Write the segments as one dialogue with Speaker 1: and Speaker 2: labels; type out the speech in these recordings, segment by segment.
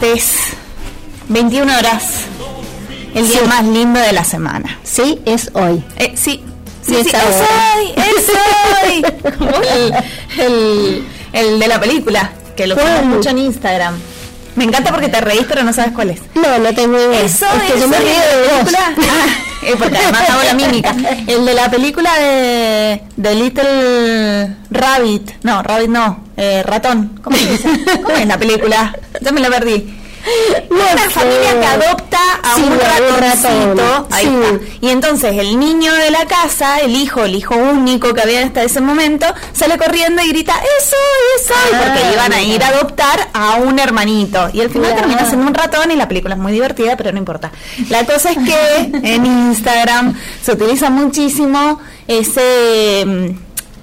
Speaker 1: Martes, 21 horas. El día
Speaker 2: Sí.
Speaker 1: más lindo de la semana.
Speaker 2: Sí, es hoy.
Speaker 1: Eh, sí, sí,
Speaker 2: Y
Speaker 1: sí,
Speaker 2: es
Speaker 1: hoy, es hoy. Como el, el- el de la película, que lo ponen mucho en Instagram. Me encanta porque te reís, pero no sabes cuál es.
Speaker 2: No, no tengo idea.
Speaker 1: Eso
Speaker 2: es que yo me río
Speaker 1: de
Speaker 2: vos.
Speaker 1: Ah, eh, porque además hago la mímica. El de la película de, de Little Rabbit. No, Rabbit no. Eh, ratón. ¿Cómo se dice? ¿Cómo es la película? Ya me la perdí.
Speaker 2: No
Speaker 1: Una
Speaker 2: sé.
Speaker 1: familia que adopta a
Speaker 2: Sí,
Speaker 1: un ratoncito.
Speaker 2: ratón,
Speaker 1: Ahí
Speaker 2: sí.
Speaker 1: está. Y entonces el niño de la casa, el hijo, el hijo único que había hasta ese momento, sale corriendo y grita, ¡Eso, eso!
Speaker 2: Ah,
Speaker 1: porque iban a ir a adoptar a un hermanito. Y al final termina siendo un ratón y la película es muy divertida, pero no importa. La cosa es que en Instagram se utiliza muchísimo ese...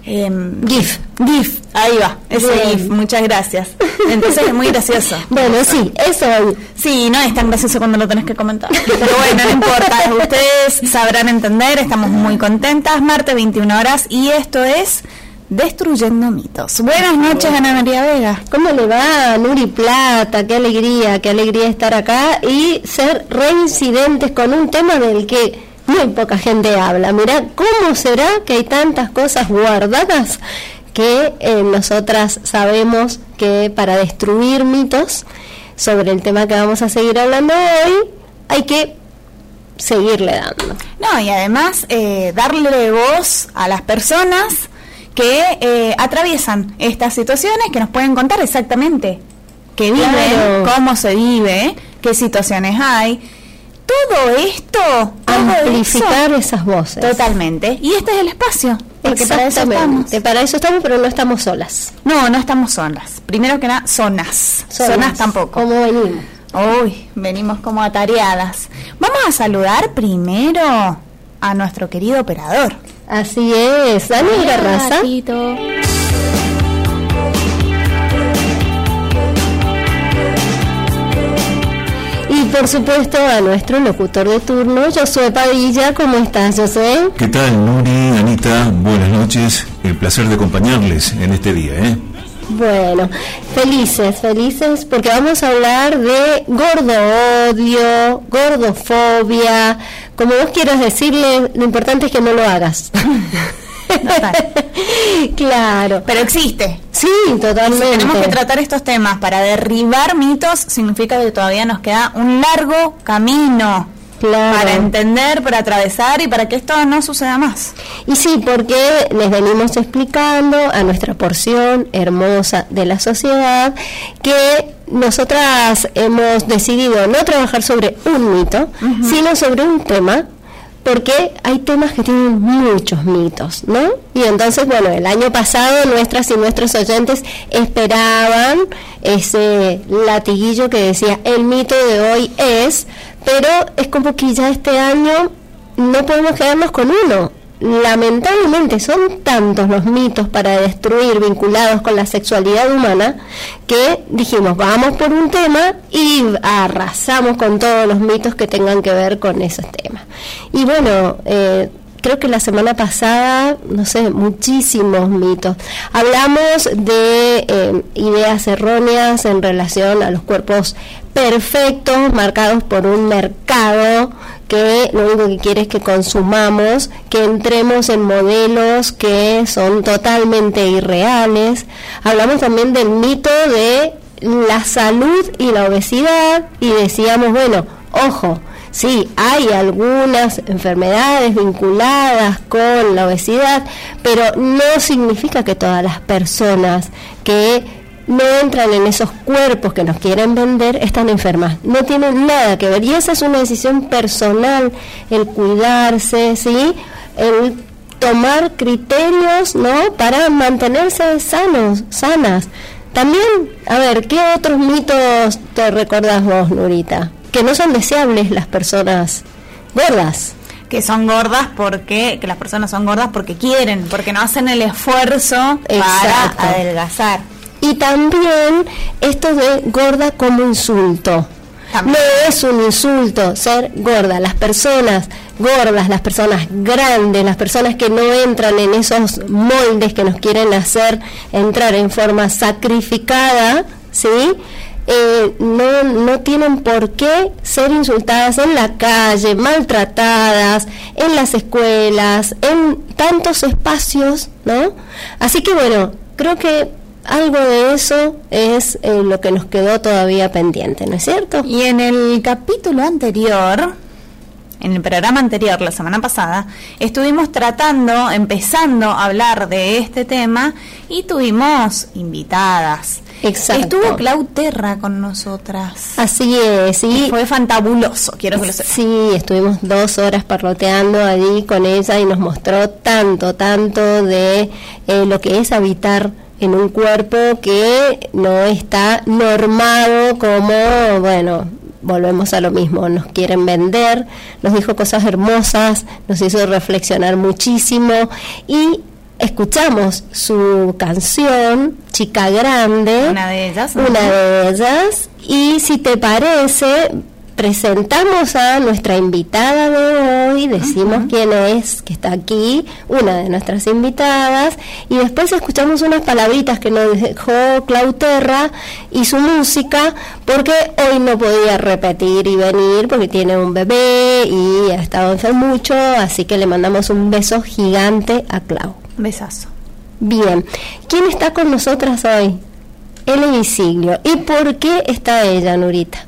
Speaker 1: em,
Speaker 2: GIF.
Speaker 1: GIF, ahí va, ese
Speaker 2: Bien.
Speaker 1: GIF, muchas gracias. Entonces es muy gracioso.
Speaker 2: Bueno, sí, es hoy.
Speaker 1: Sí, no es tan gracioso cuando lo tenés que comentar. Pero bueno, no importa. Ustedes sabrán entender, estamos muy contentas. Martes 21 horas y esto es Destruyendo mitos. Buenas noches, Ana María Vega.
Speaker 2: ¿Cómo le va, Nuri Plata? Qué alegría, qué alegría estar acá y ser reincidentes con un tema del que muy poca gente habla. Mirá, ¿cómo será que hay tantas cosas guardadas que eh, nosotras sabemos que para destruir mitos sobre el tema que vamos a seguir hablando hoy hay que seguirle dando?
Speaker 1: No, y además eh, darle voz a las personas que eh, atraviesan estas situaciones, que nos pueden contar exactamente qué viven,
Speaker 2: Claro.
Speaker 1: cómo se vive, qué situaciones hay. Todo esto,
Speaker 2: Amplificar esas voces.
Speaker 1: Totalmente. Y este es el espacio. Porque para eso estamos.
Speaker 2: Para eso estamos, pero no estamos solas.
Speaker 1: No, no estamos solas. Primero que nada, zonas. Zonas, tampoco.
Speaker 2: ¿Cómo venimos?
Speaker 1: Uy, venimos como atareadas. Vamos a saludar primero a nuestro querido operador.
Speaker 2: Así es, Dani Garraza. Por supuesto a nuestro locutor de turno, Josué Padilla. ¿Cómo estás, Josué?
Speaker 3: ¿Qué tal, Nuri, Anita? Buenas noches. El placer de acompañarles en este día, ¿eh?
Speaker 2: Bueno, felices, felices, porque vamos a hablar de gordo odio, gordofobia, como vos quieras decirle, lo importante es que no lo hagas. Claro,
Speaker 1: Pero existe.
Speaker 2: Sí,
Speaker 1: Si
Speaker 2: totalmente.
Speaker 1: tenemos que tratar estos temas para derribar mitos, significa que todavía nos queda un largo camino
Speaker 2: Claro.
Speaker 1: para entender, para atravesar y para que esto no suceda más.
Speaker 2: Y sí, porque les venimos explicando a nuestra porción hermosa de la sociedad que nosotras hemos decidido no trabajar sobre un mito, sino sobre un tema, porque hay temas que tienen muchos mitos, ¿no? Y entonces, bueno, el año pasado nuestras y nuestros oyentes esperaban ese latiguillo que decía, el mito de hoy es, pero es como que ya este año no podemos quedarnos con uno. Lamentablemente son tantos los mitos para destruir vinculados con la sexualidad humana que dijimos vamos por un tema y arrasamos con todos los mitos que tengan que ver con esos temas. Y bueno, eh, creo que la semana pasada, no sé, muchísimos mitos. Hablamos de eh, ideas erróneas en relación a los cuerpos perfectos, marcados por un mercado que lo único que quiere es que consumamos, que entremos en modelos que son totalmente irreales. Hablamos también del mito de la salud y la obesidad y decíamos, bueno, ojo, Sí, hay algunas enfermedades vinculadas con la obesidad, pero no significa que todas las personas que no entran en esos cuerpos que nos quieren vender están enfermas. No tienen nada que ver. Y esa es una decisión personal, el cuidarse, ¿sí? El tomar criterios, ¿no? Para mantenerse sanos, sanas. También, a ver, ¿qué otros mitos te recordás vos, Nurita? Que no son deseables las personas gordas.
Speaker 1: Que son gordas porque, que las personas son gordas porque quieren, porque no hacen el esfuerzo
Speaker 2: Exacto.
Speaker 1: para adelgazar.
Speaker 2: Y también esto de gorda como insulto.
Speaker 1: También.
Speaker 2: No es un insulto ser gorda. Las personas gordas, las personas grandes, las personas que no entran en esos moldes que nos quieren hacer entrar en forma sacrificada, ¿sí? eh, no, no tienen por qué ser insultadas en la calle, maltratadas, en las escuelas, en tantos espacios, ¿no? Así que bueno, creo que algo de eso es eh, lo que nos quedó todavía pendiente, ¿no es cierto?
Speaker 1: Y en el capítulo anterior, en el programa anterior, la semana pasada, estuvimos tratando, empezando a hablar de este tema y tuvimos invitadas.
Speaker 2: Exacto.
Speaker 1: Estuvo Clau Terra con nosotras.
Speaker 2: Así es, sí.
Speaker 1: Y fue fantabuloso, quiero que lo sepas.
Speaker 2: Sí, estuvimos dos horas parloteando allí con ella y nos mostró tanto, tanto de eh, lo que es habitar en un cuerpo que no está normado como, bueno, volvemos a lo mismo, nos quieren vender, nos dijo cosas hermosas, nos hizo reflexionar muchísimo y escuchamos su canción, Chica Grande.
Speaker 1: Una de ellas.
Speaker 2: Una de ellas. Y si te parece, presentamos a nuestra invitada de hoy, decimos quién es que está aquí, una de nuestras invitadas, y después escuchamos unas palabritas que nos dejó Clauterra y su música, porque hoy no podía repetir y venir porque tiene un bebé y ha estado enfermo mucho, así que le mandamos un beso gigante a Clau.
Speaker 1: Besazo.
Speaker 2: Bien, ¿quién está con nosotras hoy? Ellen Siglio. ¿Y por qué está ella, Nurita?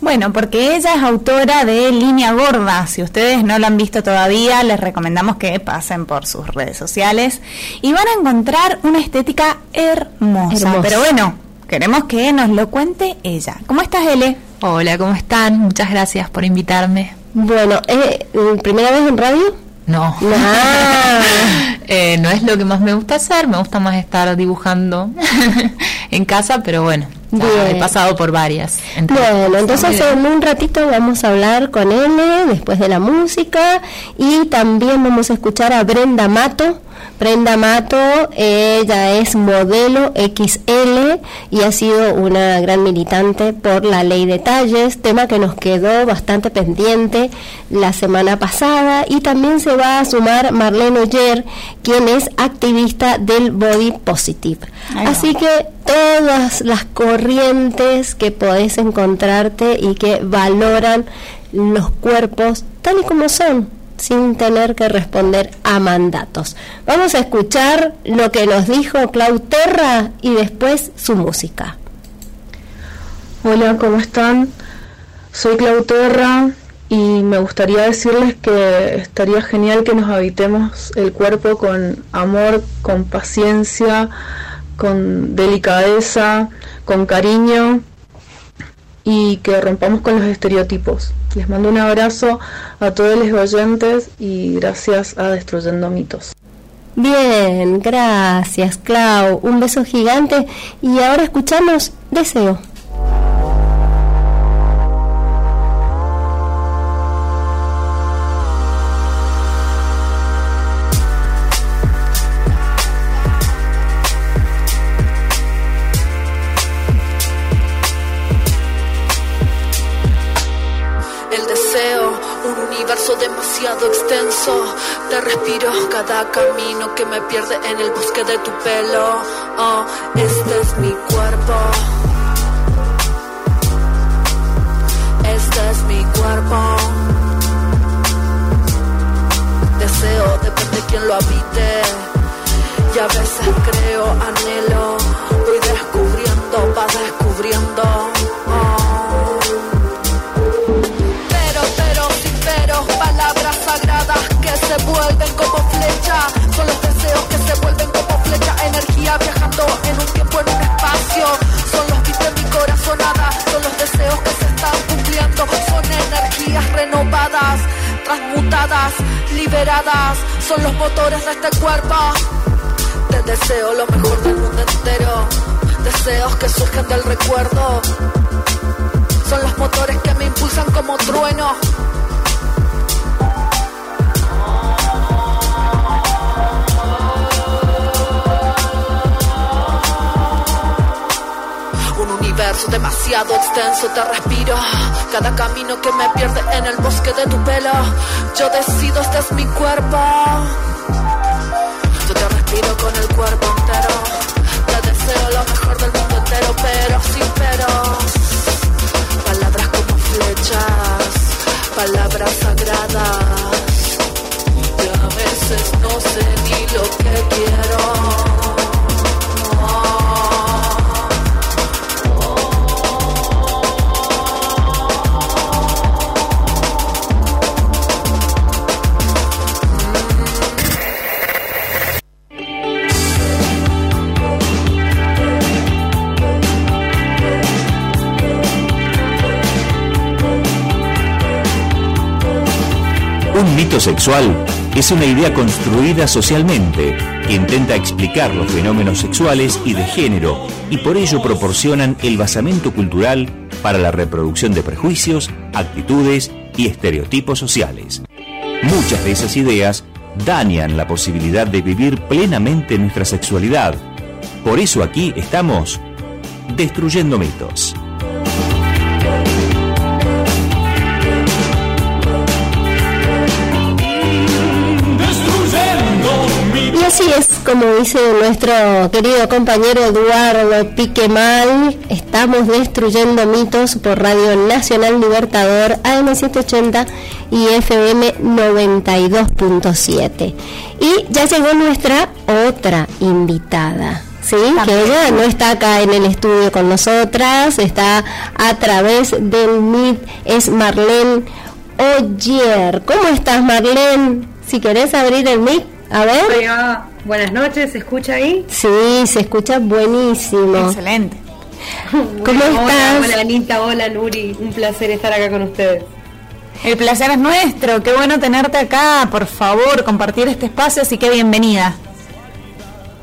Speaker 1: Bueno, porque ella es autora de Línea Gorda. Si ustedes no lo han visto todavía, les recomendamos que pasen por sus redes sociales y van a encontrar una estética hermosa.
Speaker 2: Hermosa.
Speaker 1: Pero bueno, queremos que nos lo cuente ella. ¿Cómo estás, Ele?
Speaker 4: Hola, ¿cómo están? Muchas gracias por invitarme.
Speaker 2: Bueno, ¿eh, ¿primera vez en radio?
Speaker 4: No.
Speaker 2: Ah.
Speaker 4: Eh, no es lo que más me gusta hacer, me gusta más estar dibujando en casa, pero bueno,
Speaker 2: Bien.
Speaker 4: he pasado por varias.
Speaker 2: Bueno, entonces en un ratito vamos a hablar con él después de la música y también vamos a escuchar a Brenda Mato. Brenda Mato, ella es modelo XL y ha sido una gran militante por la ley de talles, tema que nos quedó bastante pendiente la semana pasada. Y también se va a sumar Marlene Oyer, quien es activista del Body Positive. Así que todas las corrientes que podés encontrarte y que valoran los cuerpos tal y como son, sin tener que responder a mandatos. Vamos a escuchar lo que nos dijo Clau Terra y después su música.
Speaker 5: Hola, ¿cómo están? Soy Clau Terra y me gustaría decirles que estaría genial que nos habitemos el cuerpo con amor, con paciencia, con delicadeza, con cariño y que rompamos con los estereotipos. Les mando un abrazo a todos los oyentes y gracias a Destruyendo Mitos.
Speaker 2: Bien, gracias Clau, un beso gigante y ahora escuchamos Deseo.
Speaker 6: Te respiro cada camino que me pierde en el bosque de tu pelo. Oh, este es mi cuerpo. Este es mi cuerpo. Deseo, depende de quien lo habite. Y a veces creo, anhelo. Voy descubriendo, va descubriendo. Se vuelven como flecha. Son los deseos que se vuelven como flecha. Energía viajando en un tiempo, en un espacio. Son los beats de mi corazonada. Son los deseos que se están cumpliendo. Son energías renovadas, transmutadas, liberadas. Son los motores de este cuerpo. Te deseo lo mejor del mundo entero. Deseos que surgen del recuerdo. Son los motores que me impulsan como trueno. universo demasiado extenso te respiro. Cada camino que me pierde en el bosque de tu pelo, yo decido, este es mi cuerpo. Yo te respiro con el cuerpo entero. Te deseo lo mejor del mundo entero, pero sin pero. Palabras como flechas, palabras sagradas. Y a veces no sé ni lo que quiero.
Speaker 3: Un mito sexual es una idea construida socialmente que intenta explicar los fenómenos sexuales y de género y por ello proporcionan el basamento cultural para la reproducción de prejuicios, actitudes y estereotipos sociales. Muchas de esas ideas dañan la posibilidad de vivir plenamente nuestra sexualidad. Por eso aquí estamos destruyendo mitos.
Speaker 2: Como dice nuestro querido compañero Eduardo Piquemal, estamos destruyendo mitos por Radio Nacional Libertador AM780 y FM 92.7. Y ya llegó nuestra otra invitada. Sí, que ella no está acá en el estudio con nosotras, está a través del MIT, es Marlene Oyer. ¿Cómo estás, Marlene? Si querés abrir el mic, a ver.
Speaker 7: Hola, buenas noches, ¿se escucha ahí?
Speaker 2: Sí, se escucha buenísimo.
Speaker 1: Excelente.
Speaker 2: ¿Cómo
Speaker 7: Hola,
Speaker 2: estás?
Speaker 7: Hola, Anita, hola, Nuri, un placer estar acá con ustedes.
Speaker 1: El placer es nuestro, qué bueno tenerte acá, por favor, compartir este espacio, así que bienvenida.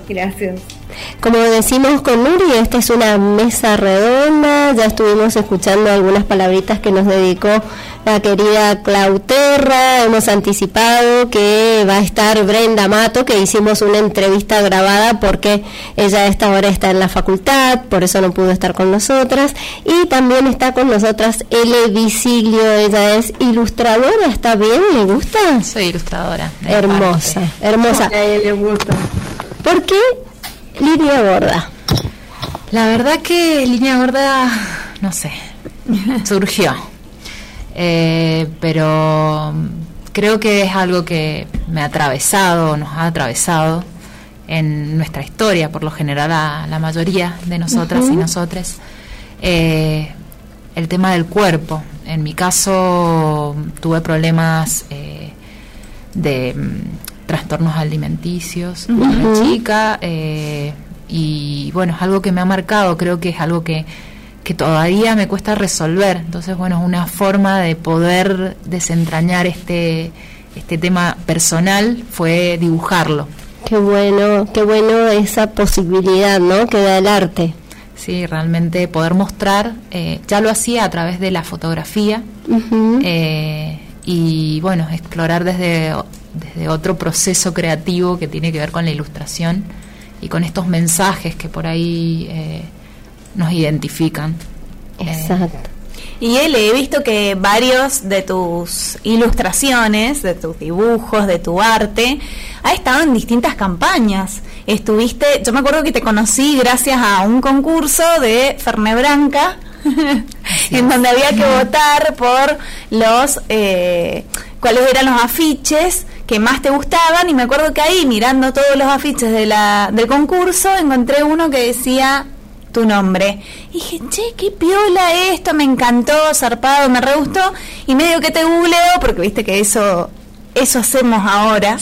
Speaker 7: Gracias.
Speaker 2: Como decimos con Nuri, esta es una mesa redonda, ya estuvimos escuchando algunas palabritas que nos dedicó la querida Clauterra, hemos anticipado que va a estar Brenda Mato, que hicimos una entrevista grabada porque ella a esta hora está en la facultad, por eso no pudo estar con nosotras, y también está con nosotras Ele Visiglio, ella es ilustradora, ¿está bien? ¿Le gusta?
Speaker 4: Soy ilustradora.
Speaker 2: Hermosa,
Speaker 4: parte.
Speaker 2: hermosa.
Speaker 7: A él le gusta.
Speaker 2: ¿Por qué línea gorda?
Speaker 4: La verdad que línea gorda, no sé, surgió. Eh, pero creo que es algo que me ha atravesado, nos ha atravesado en nuestra historia, por lo general a la mayoría de nosotras y nosotres. Eh, el tema del cuerpo. En mi caso tuve problemas eh, de mm, trastornos alimenticios era chica eh, y bueno, es algo que me ha marcado, creo que es algo que, que todavía me cuesta resolver. Entonces, bueno, es una forma de poder desentrañar este, este tema personal fue dibujarlo.
Speaker 2: Qué bueno, qué bueno esa posibilidad, ¿no? Que da el arte.
Speaker 4: Sí, realmente poder mostrar, eh, ya lo hacía a través de la fotografía eh, y bueno, explorar desde, desde otro proceso creativo que tiene que ver con la ilustración y con estos mensajes que por ahí eh, nos identifican. Eh,
Speaker 2: Exacto.
Speaker 1: Y Ele, he visto que varios de tus ilustraciones, de tus dibujos, de tu arte, ha estado en distintas campañas. Estuviste, yo me acuerdo que te conocí gracias a un concurso de Ferne Branca, en donde había que votar por los eh, cuáles eran los afiches que más te gustaban y me acuerdo que ahí mirando todos los afiches de la, del concurso encontré uno que decía tu nombre. Y dije, che, qué piola esto, me encantó, zarpado, me re gustó. Y medio que te googleo, porque viste que eso, eso hacemos ahora.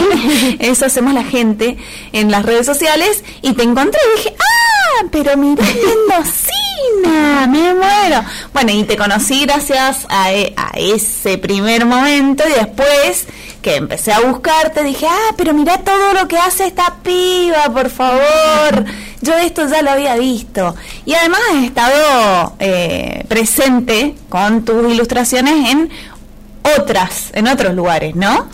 Speaker 1: eso hacemos la gente en las redes sociales. Y te encontré y dije, ah, pero mirá, Mendocina, me muero. Bueno, y te conocí gracias a, e- a ese primer momento y después que empecé a buscarte dije, ah, pero mirá todo lo que hace esta piba, por favor. Yo esto ya lo había visto. Y además has estado eh, presente con tus ilustraciones en otras, en otros lugares, ¿no?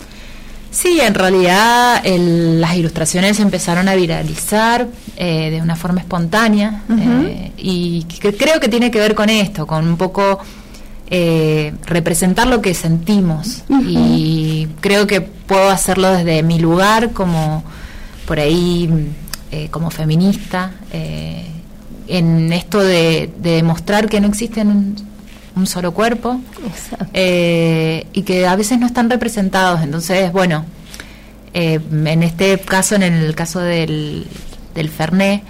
Speaker 4: Sí, en realidad el- las ilustraciones empezaron a viralizar eh, de una forma espontánea eh, y que- creo que tiene que ver con esto, con un poco eh, representar lo que sentimos y creo que puedo hacerlo desde mi lugar como por ahí eh, como feminista eh, en esto de, de demostrar que no existen un solo cuerpo eh, y que a veces no están representados. Entonces, bueno, en este caso, en el caso del, del Fernet,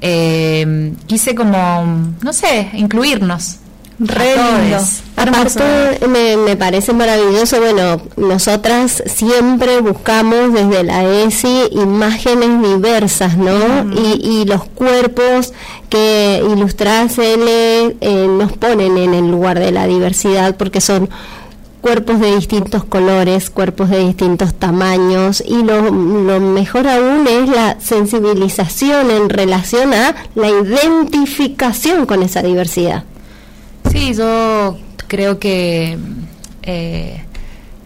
Speaker 4: eh, quise como, no sé, incluirnos.
Speaker 1: Re lindo.
Speaker 2: Aparte, me, me parece maravilloso, bueno, nosotras siempre buscamos desde la ESI imágenes diversas, ¿no? y, y los cuerpos que Ilustradas L eh, nos ponen en el lugar de la diversidad porque son cuerpos de distintos colores, cuerpos de distintos tamaños y lo, lo mejor aún es la sensibilización en relación a la identificación con esa diversidad.
Speaker 4: Sí, yo creo que, eh,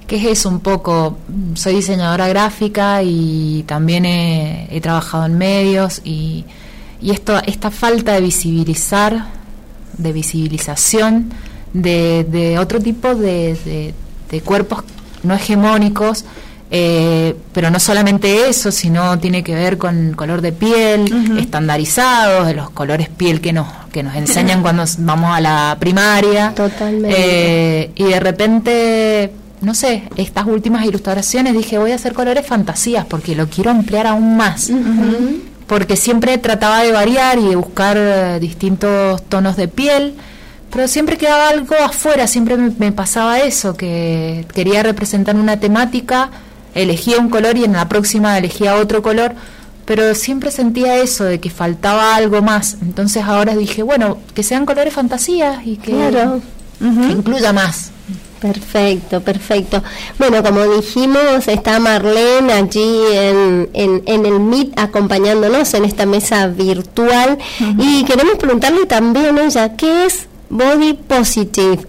Speaker 4: que es eso un poco. Soy diseñadora gráfica y también he, trabajado en medios y, y esto, esta falta de visibilizar, de visibilización de, de otro tipo de, de- de cuerpos no hegemónicos, eh, pero no solamente eso, sino tiene que ver con color de piel, estandarizados, de los colores piel que nos, que nos enseñan cuando vamos a la primaria.
Speaker 2: Totalmente.
Speaker 4: Eh, y de repente, no sé, estas últimas ilustraciones dije, voy a hacer colores fantasías porque lo quiero ampliar aún más. Porque siempre trataba de variar y de buscar distintos tonos de piel, pero siempre quedaba algo afuera, siempre me pasaba eso, que quería representar una temática, elegía un color y en la próxima elegía otro color, pero siempre sentía eso de que faltaba algo más. Entonces ahora dije, bueno, que sean colores fantasías y que,
Speaker 2: Claro.
Speaker 4: que incluya más.
Speaker 2: Perfecto, perfecto. Bueno, como dijimos, está Marlene allí en, en, en el Meet acompañándonos en esta mesa virtual y queremos preguntarle también a ella, ¿qué es Body Positive?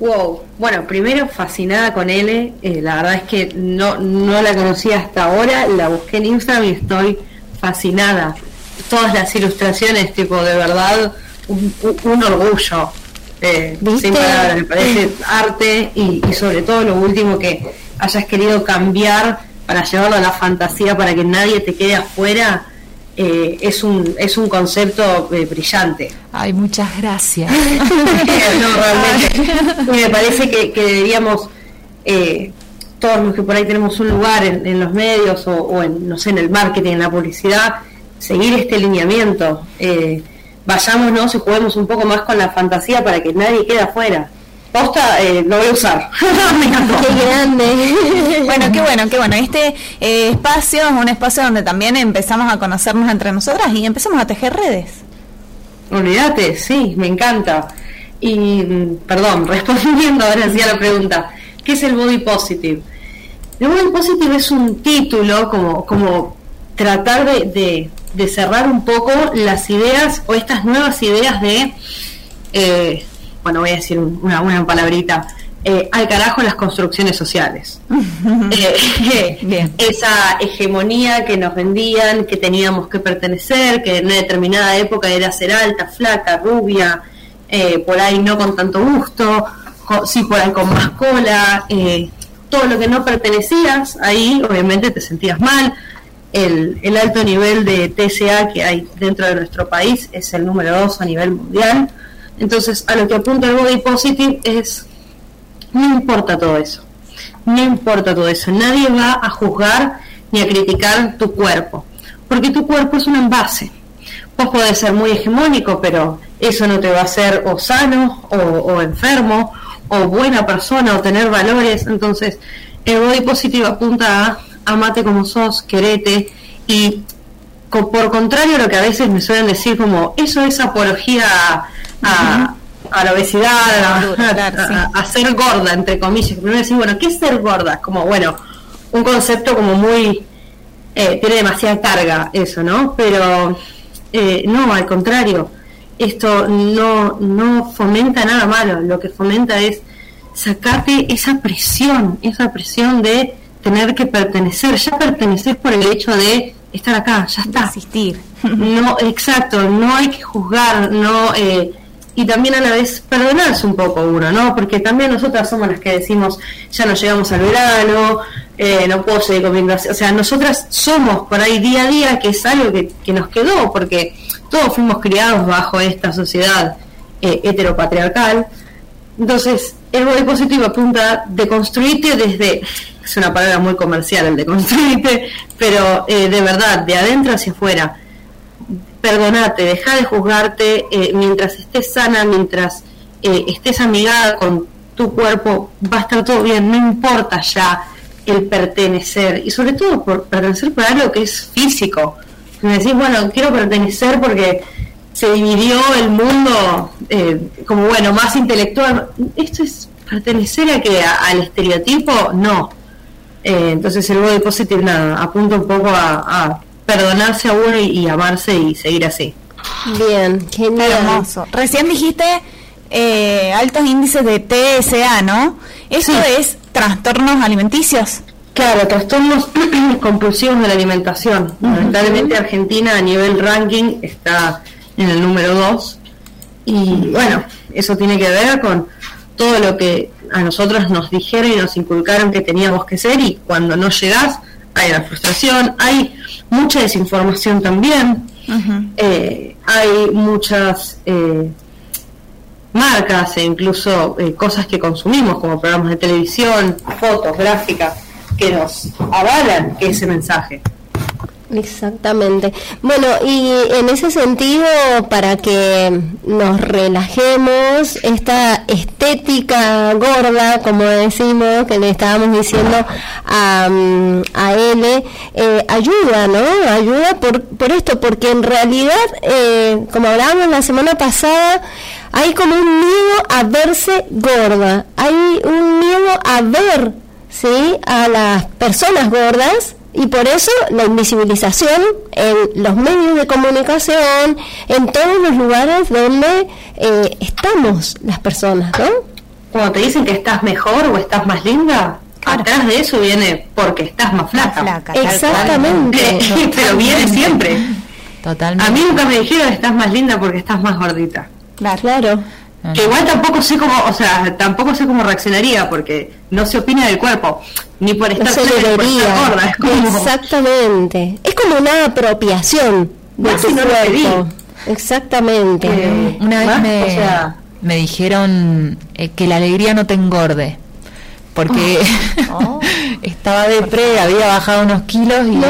Speaker 8: Wow, bueno, primero fascinada con L, eh, la verdad es que no, no la conocía hasta ahora, la busqué en Instagram y estoy fascinada. Todas las ilustraciones, tipo, de verdad, un, orgullo. eh, sin palabras, me parece arte y, y sobre todo lo último que hayas querido cambiar para llevarlo a la fantasía para que nadie te quede afuera, eh, es, un, es un concepto eh, brillante.
Speaker 4: Ay, muchas gracias.
Speaker 8: no, realmente. Y me parece que, que deberíamos, eh, todos los que por ahí tenemos un lugar en, en los medios o, o en, no sé, en el marketing, en la publicidad, seguir este lineamiento. Vayámonos y juguemos un poco más con la fantasía para que nadie quede afuera. Posta, eh, lo voy a usar. Me encantó.
Speaker 2: ¡Qué grande!
Speaker 1: Bueno, qué bueno, qué bueno. Este eh, espacio es un espacio donde también empezamos a conocernos entre nosotras y empezamos a tejer redes.
Speaker 8: Olvídate, sí, me encanta. Y, perdón, respondiendo ahora sí a la pregunta, ¿qué es el body positive? El body positive es un título como, como tratar de, de- de cerrar un poco las ideas o estas nuevas ideas de, eh, bueno, voy a decir un- una, una palabrita, eh, al carajo las construcciones sociales. Eh,
Speaker 1: Bien.
Speaker 8: esa hegemonía que nos vendían, que teníamos que pertenecer, que en una determinada época era ser alta, flaca, rubia, eh, por ahí no con tanto gusto, sí por ahí con más cola, todo lo que no pertenecías, ahí obviamente te sentías mal. El, el alto nivel de TSA que hay dentro de nuestro país es el número dos a nivel mundial. Entonces, a lo que apunta el body positive es, no importa todo eso no importa todo eso, nadie va a juzgar ni a criticar tu cuerpo, porque tu cuerpo es un envase. Vos podés ser muy hegemónico, pero eso no te va a hacer o sano, o, enfermo, o buena persona, o tener valores. Entonces, el body positive apunta a amate como sos, querete, y por contrario a lo que a veces me suelen decir como, eso es apología a- a la obesidad, a, ser gorda, entre comillas. Primero decir, bueno, ¿qué es ser gorda? Como, bueno, un concepto como muy... eh, tiene demasiada carga eso, ¿no? Pero eh, no, al contrario, esto no, no fomenta nada malo, lo que fomenta es sacarte esa presión, esa presión de tener que pertenecer, ya pertenecer por el hecho de estar acá, ya está.
Speaker 1: Asistir.
Speaker 8: No, exacto, no hay que juzgar, no eh, y también a la vez perdonarse un poco uno, ¿no? Porque también nosotras somos las que decimos, ya no llegamos al verano, eh, no puedo seguir comiendo así. O sea, nosotras somos por ahí día a día, que es algo que, que nos quedó, porque todos fuimos criados bajo esta sociedad eh, heteropatriarcal. Entonces, el body positive apunta de construirte desde, es una palabra muy comercial el de construirte, pero eh, de verdad, de adentro hacia afuera. Perdonate, deja de juzgarte eh, mientras estés sana, mientras eh, estés amigada con tu cuerpo, va a estar todo bien, no importa ya el pertenecer, y sobre todo por pertenecer por algo que es físico. Me decís, bueno, quiero pertenecer porque se dividió el mundo eh, como, bueno, más intelectual. Esto es pertenecer a que al estereotipo, no. Entonces el body positive, nada, apunta un poco a, perdonarse a uno y, amarse y seguir así.
Speaker 2: Bien, genial.
Speaker 1: Hermoso. Recién dijiste eh, altos índices de TSA, ¿no? Eso es trastornos alimenticios.
Speaker 8: Claro, trastornos compulsivos de la alimentación. Lamentablemente Argentina a nivel ranking está en el número 2 y bueno, eso tiene que ver con todo lo que a nosotros nos dijeron y nos inculcaron que teníamos que ser y cuando no llegás hay la frustración, hay mucha desinformación también, eh, hay muchas eh, marcas e incluso eh, cosas que consumimos como programas de televisión, fotos, gráficas, que nos avalan ese mensaje.
Speaker 2: Exactamente. Bueno, y en ese sentido, para que nos relajemos, esta estética gorda, como decimos, que le estábamos diciendo a, a L, eh, ayuda, ¿no? Ayuda por, por esto, porque en realidad, eh, como hablábamos la semana pasada, hay como un miedo a verse gorda, hay un miedo a ver, ¿sí? A las personas gordas y por eso la invisibilización en los medios de comunicación, en todos los lugares donde eh, estamos las personas, ¿no?
Speaker 8: Cuando te dicen que estás mejor o estás más linda, atrás de eso viene porque estás más flaca.
Speaker 2: Exactamente.
Speaker 8: Pero viene siempre.
Speaker 4: Totalmente.
Speaker 8: A mí nunca me dijeron estás más linda porque estás más gordita.
Speaker 2: Claro.
Speaker 8: Que igual tampoco sé cómo, o sea, tampoco sé cómo reaccionaría porque no se opina del cuerpo, ni por estar,
Speaker 2: se gorda. Exactamente. Es como una apropiación de tu cuerpo. Exactamente.
Speaker 4: Eh, una vez me, me dijeron eh, que la alegría no te engorde porque oh. estaba de pre, había bajado unos kilos y
Speaker 8: no,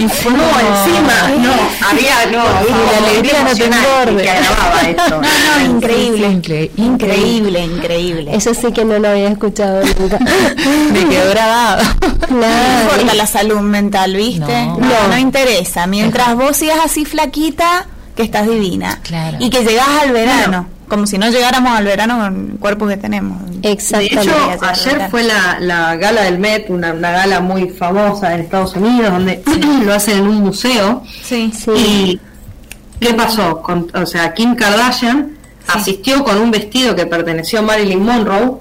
Speaker 8: y fue no encima, no, había no,
Speaker 4: la alegría no te engorde.
Speaker 8: Esto.
Speaker 1: No, no, increíble, increíble, increíble,
Speaker 2: Eso sí que no lo había escuchado nunca.
Speaker 4: Me quedó grabado.
Speaker 1: No importa la salud mental, ¿viste? No, no, interesa. Mientras vos sigas así flaquita, que estás divina.
Speaker 4: Claro.
Speaker 1: Y que llegás al verano como si no llegáramos al verano con el cuerpo que tenemos.
Speaker 8: Exactamente. De hecho, ayer fue la, la, gala del Met, una, gala muy famosa en Estados Unidos, donde lo hacen en un museo.
Speaker 1: Sí, sí.
Speaker 8: Y ¿qué pasó? Con, o sea, Kim Kardashian asistió con un vestido que perteneció a Marilyn Monroe,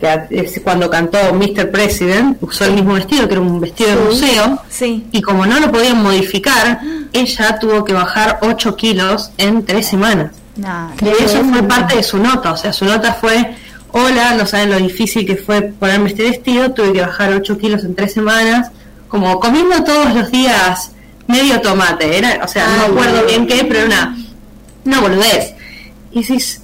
Speaker 8: que es cuando cantó Mr. President, usó el mismo vestido, que era un vestido de museo,
Speaker 1: sí.
Speaker 8: y como no lo podían modificar, ella tuvo que bajar 8 kilos en 3 semanas y eso fue parte de su nota, o sea, su nota fue, hola, no saben lo difícil que fue ponerme este vestido, tuve que bajar 8 kilos en 3 semanas, como comiendo todos los días medio tomate, era, o sea, no acuerdo bien qué, pero una, una boludez. Y decís,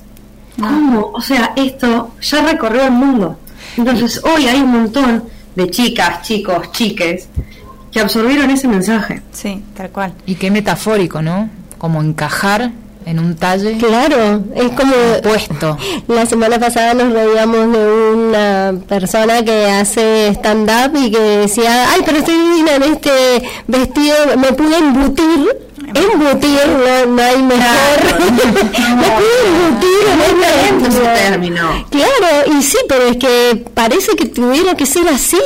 Speaker 8: ¿cómo? O sea, esto ya recorrió el mundo. Entonces, hoy hay un montón de chicas, chicos, chiques que absorbieron ese mensaje.
Speaker 1: Sí, tal cual.
Speaker 4: Y qué metafórico, ¿no? Como encajar en un talle.
Speaker 2: Claro, es como
Speaker 4: puesto.
Speaker 2: La semana pasada nos reíamos de una persona que hace stand-up y que decía, ay, pero estoy divina en este vestido, me pude embutir. Embutir, no, no hay mejor. me pude embutir en
Speaker 8: este término.
Speaker 2: Claro, y sí, pero es que parece que tuviera que ser así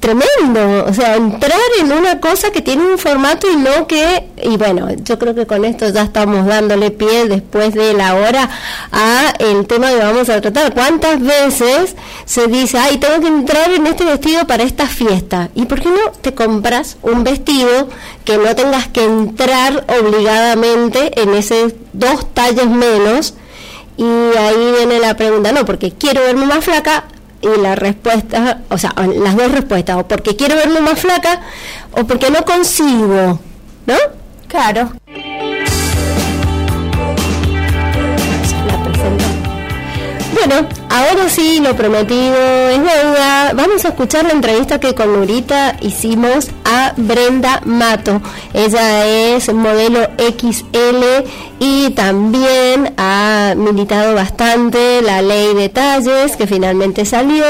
Speaker 2: tremendo, o sea, entrar en una cosa que tiene un formato y no que, y bueno, yo creo que con esto ya estamos dándole pie después de la hora a el tema que vamos a tratar. ¿Cuántas veces se dice, ay, tengo que entrar en este vestido para esta fiesta? ¿Y por qué no te compras un vestido que no tengas que entrar obligadamente en ese dos talles menos? Y ahí viene la pregunta, no, porque quiero verme más flaca, y la respuesta, o sea, las dos respuestas, o porque quiero verme más flaca o porque no consigo, ¿no?
Speaker 1: Claro.
Speaker 2: Bueno, ahora sí, lo prometido es deuda. Vamos a escuchar la entrevista que con Nurita hicimos a Brenda Mato. Ella es modelo XL y también ha militado bastante la ley de talles que finalmente salió.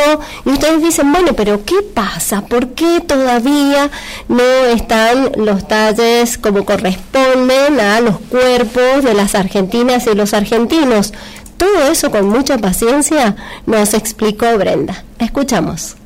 Speaker 2: Y ustedes dicen, bueno, pero ¿qué pasa? ¿Por qué todavía no están los talles como corresponden a los cuerpos de las argentinas y los argentinos? Todo eso con mucha paciencia nos explicó Brenda. Escuchamos.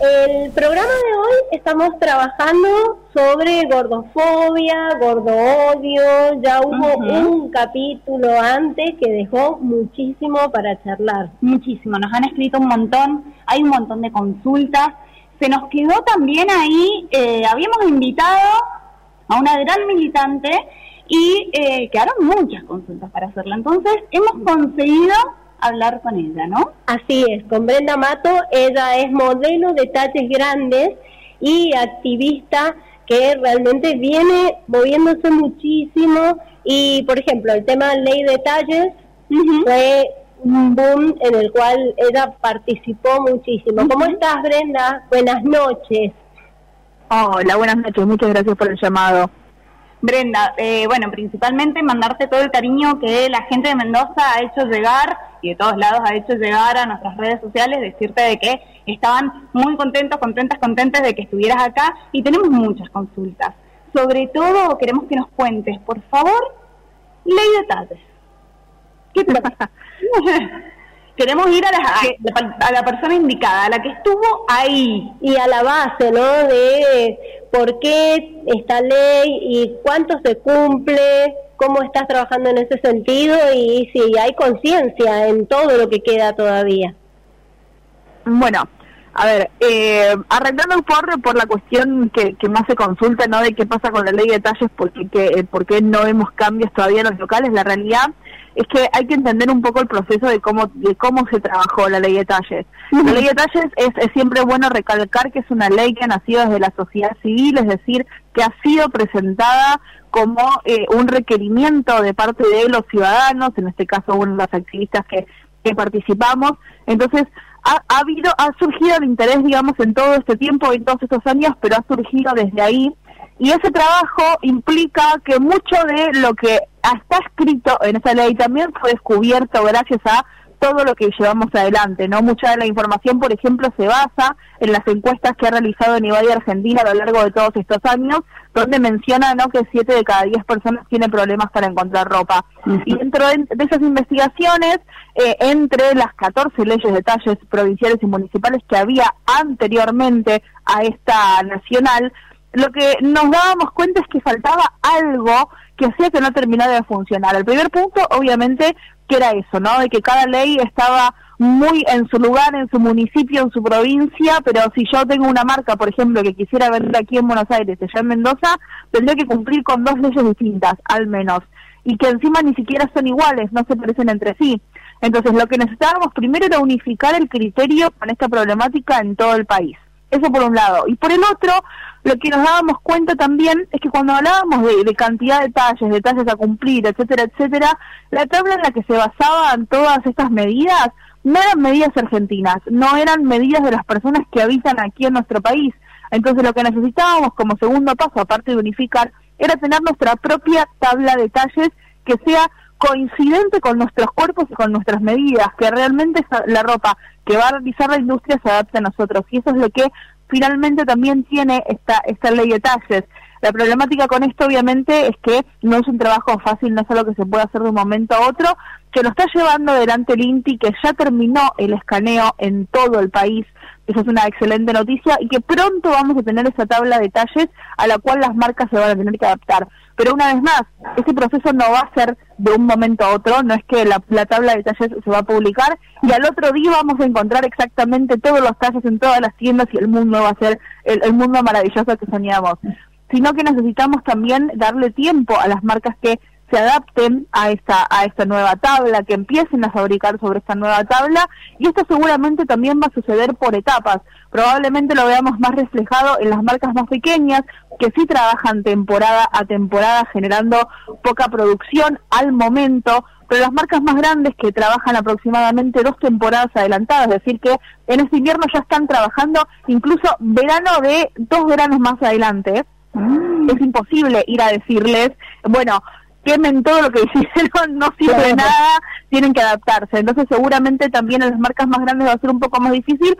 Speaker 9: El programa de hoy estamos trabajando sobre gordofobia, gordoodio. Ya hubo un capítulo antes que dejó muchísimo para charlar.
Speaker 10: Muchísimo, nos han escrito un montón, hay un montón de consultas. Se nos quedó también ahí, eh, habíamos invitado a una gran militante y eh, quedaron muchas consultas para hacerla. Entonces hemos conseguido hablar con ella, ¿no?
Speaker 9: Así es, con Brenda Mato, ella es modelo de talles grandes y activista que realmente viene moviéndose muchísimo y, por ejemplo, el tema de ley de talles fue un boom en el cual ella participó muchísimo. ¿Cómo estás, Brenda? Buenas noches.
Speaker 10: Hola, buenas noches. Muchas gracias por el llamado. Brenda, eh, bueno, principalmente mandarte todo el cariño que la gente de Mendoza ha hecho llegar y de todos lados ha hecho llegar a nuestras redes sociales, decirte de que estaban muy contentos, contentas, contentas de que estuvieras acá y tenemos muchas consultas. Sobre todo queremos que nos cuentes, por favor, ley de detalles. ¿Qué te pasa? Queremos ir a la, a la persona indicada, a la que estuvo ahí.
Speaker 9: Y a la base, ¿no? De por qué esta ley y cuánto se cumple, cómo estás trabajando en ese sentido y si hay conciencia en todo lo que queda todavía.
Speaker 10: Bueno, a ver, eh, arreglando por, por la cuestión que, que, más se consulta, ¿no? De qué pasa con la ley de talles, porque que, por qué no vemos cambios todavía en los locales, la realidad es que hay que entender un poco el proceso de cómo de cómo se trabajó la ley de talles. La ley de talles es, es, siempre bueno recalcar que es una ley que ha nacido desde la sociedad civil, es decir, que ha sido presentada como eh, un requerimiento de parte de los ciudadanos, en este caso uno de los activistas que, que participamos. Entonces, ha, ha, habido, ha surgido el interés, digamos, en todo este tiempo, en todos estos años, pero ha surgido desde ahí y ese trabajo implica que mucho de lo que está escrito en esa ley también fue descubierto gracias a todo lo que llevamos adelante, ¿no? Mucha de la información, por ejemplo, se basa en las encuestas que ha realizado Nivadia Argentina a lo largo de todos estos años, donde menciona, ¿no?, que siete de cada diez personas tienen problemas para encontrar ropa. Y dentro de, esas investigaciones, eh, entre las 14 leyes de talles provinciales y municipales que había anteriormente a esta nacional, lo que nos dábamos cuenta es que faltaba algo que hacía que no terminara de funcionar. El primer punto, obviamente, que era eso, ¿no? De que cada ley estaba muy en su lugar, en su municipio, en su provincia, pero si yo tengo una marca, por ejemplo, que quisiera vender aquí en Buenos Aires, allá en Mendoza, tendría que cumplir con dos leyes distintas, al menos, y que encima ni siquiera son iguales, no se parecen entre sí. Entonces, lo que necesitábamos primero era unificar el criterio con esta problemática en todo el país. Eso por un lado. Y por el otro, lo que nos dábamos cuenta también es que cuando hablábamos de, cantidad de detalles, detalles a cumplir, etcétera, etcétera, la tabla en la que se basaban todas estas medidas no eran medidas argentinas, no eran medidas de las personas que habitan aquí en nuestro país. Entonces lo que necesitábamos como segundo paso, aparte de unificar, era tener nuestra propia tabla de detalles que sea coincidente con nuestros cuerpos y con nuestras medidas, que realmente la ropa que va a realizar la industria se adapte a nosotros. Y eso es lo que finalmente también tiene esta, esta ley de talles. La problemática con esto obviamente es que no es un trabajo fácil, no es algo que se puede hacer de un momento a otro, que lo está llevando adelante el INTI, que ya terminó el escaneo en todo el país, esa es una excelente noticia, y que pronto vamos a tener esa tabla de talles a la cual las marcas se van a tener que adaptar. Pero una vez más, ese proceso no va a ser de un momento a otro, no es que la, tabla de talles se va a publicar y al otro día vamos a encontrar exactamente todos los talles en todas las tiendas y el mundo va a ser el, el mundo maravilloso que soñamos, sino que necesitamos también darle tiempo a las marcas que se adapten a esta, a esta nueva tabla, que empiecen a fabricar sobre esta nueva tabla, y esto seguramente también va a suceder por etapas. Probablemente lo veamos más reflejado en las marcas más pequeñas, que sí trabajan temporada a temporada generando poca producción al momento, pero las marcas más grandes que trabajan aproximadamente dos temporadas adelantadas, es decir, que en este invierno ya están trabajando incluso verano de dos veranos más adelante. Es imposible ir a decirles, bueno, quemen todo lo que hicieron, no sirve nada, tienen que adaptarse. Entonces seguramente también en las marcas más grandes va a ser un poco más difícil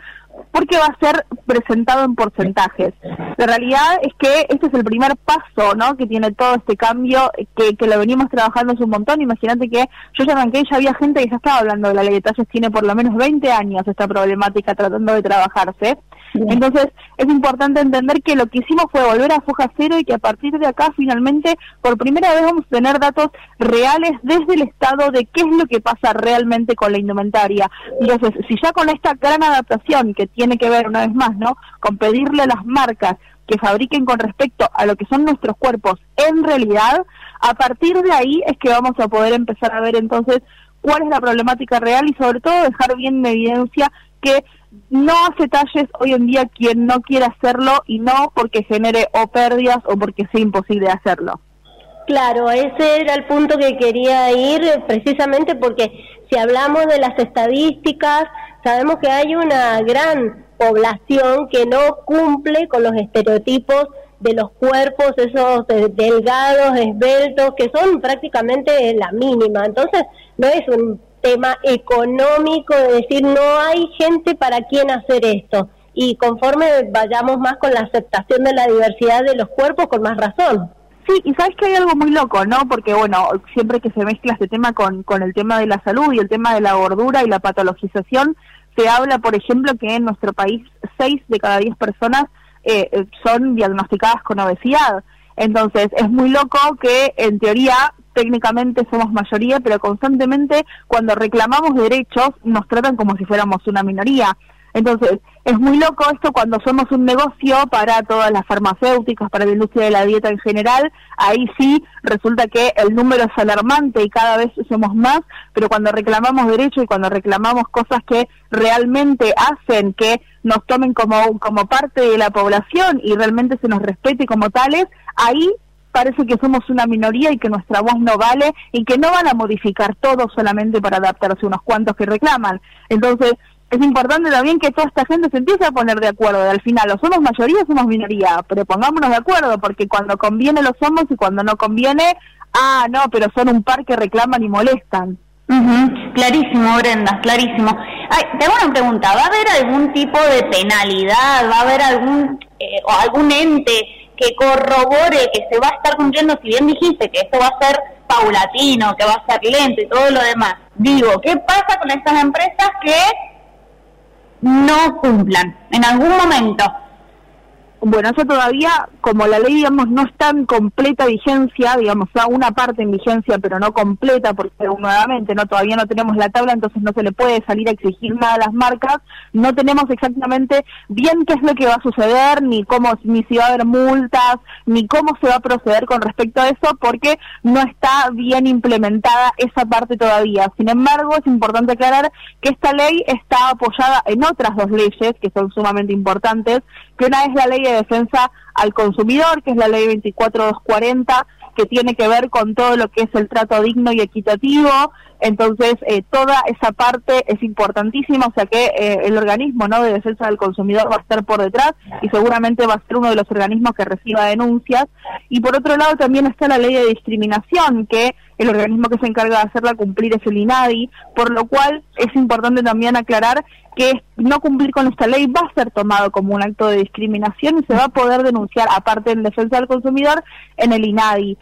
Speaker 10: porque va a ser presentado en porcentajes. La realidad es que este es el primer paso, ¿no? Que tiene todo este cambio, que, que lo venimos trabajando hace un montón. Imagínate que yo ya arranqué, ya había gente que ya estaba hablando de la ley de talles, tiene por lo menos 20 años esta problemática tratando de trabajarse. Entonces, es importante entender que lo que hicimos fue volver a foja cero y que a partir de acá, finalmente, por primera vez vamos a tener datos reales desde el Estado de qué es lo que pasa realmente con la indumentaria. Entonces, si ya con esta gran adaptación que tiene que ver, una vez más, ¿no?, con pedirle a las marcas que fabriquen con respecto a lo que son nuestros cuerpos en realidad, a partir de ahí es que vamos a poder empezar a ver entonces cuál es la problemática real y sobre todo dejar bien en evidencia que no hace talles hoy en día quien no quiere hacerlo y no porque genere o pérdidas o porque sea imposible hacerlo.
Speaker 2: Claro, ese era el punto que quería ir precisamente porque si hablamos de las estadísticas, sabemos que hay una gran población que no cumple con los estereotipos de los cuerpos, esos delgados, esbeltos, que son prácticamente la mínima. Entonces, no es un tema económico de decir no hay gente para quien hacer esto y conforme vayamos más con la aceptación de la diversidad de los cuerpos con más razón.
Speaker 10: Sí, y sabes que hay algo muy loco, ¿no? Porque bueno, siempre que se mezcla este tema con, con el tema de la salud y el tema de la gordura y la patologización, se habla, por ejemplo, que en nuestro país seis de cada diez personas eh, eh, son diagnosticadas con obesidad. Entonces, es muy loco que en teoría técnicamente somos mayoría, pero constantemente cuando reclamamos derechos nos tratan como si fuéramos una minoría. Entonces, es muy loco esto cuando somos un negocio para todas las farmacéuticas, para la industria de la dieta en general, ahí sí resulta que el número es alarmante y cada vez somos más, pero cuando reclamamos derechos y cuando reclamamos cosas que realmente hacen que nos tomen como, como parte de la población y realmente se nos respete como tales, ahí parece que somos una minoría y que nuestra voz no vale y que no van a modificar todo solamente para adaptarse a unos cuantos que reclaman. Entonces, es importante también que toda esta gente se empiece a poner de acuerdo. Al final, o somos mayoría o somos minoría, pero pongámonos de acuerdo, porque cuando conviene lo somos y cuando no conviene, ah, no, pero son un par que reclaman y molestan.
Speaker 9: Clarísimo, Brenda, clarísimo. Ay, tengo una pregunta, ¿va a haber algún tipo de penalidad? ¿Va a haber algún, eh, o algún ente que corrobore que se va a estar cumpliendo, si bien dijiste que esto va a ser paulatino, que va a ser lento y todo lo demás. Digo, ¿qué pasa con estas empresas que no cumplan en algún momento?
Speaker 10: Bueno, eso todavía, como la ley, digamos, no está en completa vigencia, digamos, está una parte en vigencia, pero no completa, porque nuevamente no todavía no tenemos la tabla, entonces no se le puede salir a exigir nada a las marcas, no tenemos exactamente bien qué es lo que va a suceder, ni cómo, ni si va a haber multas, ni cómo se va a proceder con respecto a eso, porque no está bien implementada esa parte todavía. Sin embargo, es importante aclarar que esta ley está apoyada en otras dos leyes que son sumamente importantes, que una es la ley de defensa al consumidor, que es la ley 24240, que tiene que ver con todo lo que es el trato digno y equitativo. Entonces, eh, toda esa parte es importantísima, o sea que eh, el organismo no de defensa del consumidor va a estar por detrás y seguramente va a ser uno de los organismos que reciba denuncias. Y por otro lado también está la ley de discriminación, que el organismo que se encarga de hacerla cumplir es el INADI, por lo cual es importante también aclarar que no cumplir con esta ley va a ser tomado como un acto de discriminación y se va a poder denunciar, aparte en defensa del consumidor, en el INADI.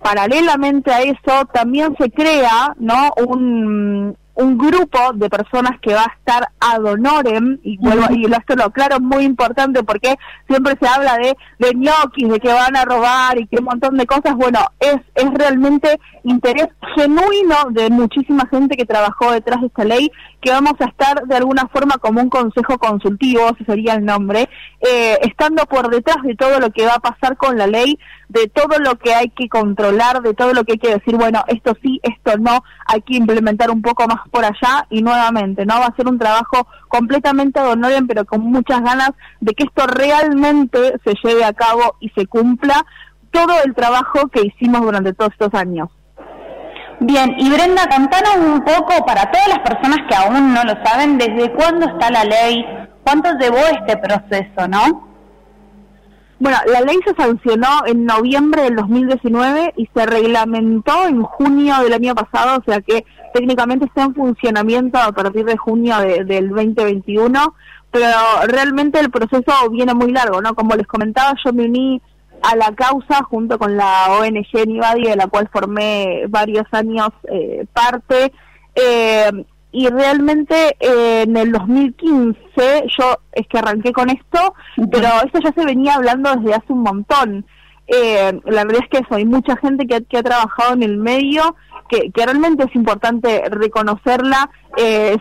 Speaker 10: Paralelamente a eso, también se crea ¿no? un, un grupo de personas que va a estar ad honorem, y vuelvo, y esto lo claro, muy importante porque siempre se habla de, de ñoquis, de que van a robar y que un montón de cosas, bueno, es, es realmente interés genuino de muchísima gente que trabajó detrás de esta ley, que vamos a estar de alguna forma como un consejo consultivo, ese sería el nombre, eh, estando por detrás de todo lo que va a pasar con la ley, de todo lo que hay que controlar, de todo lo que hay que decir, bueno, esto sí, esto no, hay que implementar un poco más por allá y nuevamente, ¿no? Va a ser un trabajo completamente honorable, pero con muchas ganas de que esto realmente se lleve a cabo y se cumpla todo el trabajo que hicimos durante todos estos años.
Speaker 1: Bien, y Brenda, contanos un poco para todas las personas que aún no lo saben, ¿desde cuándo está la ley? ¿Cuánto llevó este proceso, no?
Speaker 10: Bueno, la ley se sancionó en noviembre del 2019 y se reglamentó en junio del año pasado, o sea que técnicamente está en funcionamiento a partir de junio del 2021, pero realmente el proceso viene muy largo, ¿no? Como les comentaba, yo me uní a la causa junto con la ONG Nivadi, de la cual formé varios años eh, parte. Eh, y realmente eh, en el 2015 yo es que arranqué con esto, pero esto ya se venía hablando desde hace un montón. Eh, la verdad es que eso, hay mucha gente que, que ha trabajado en el medio, que, realmente es importante reconocerla. Eh,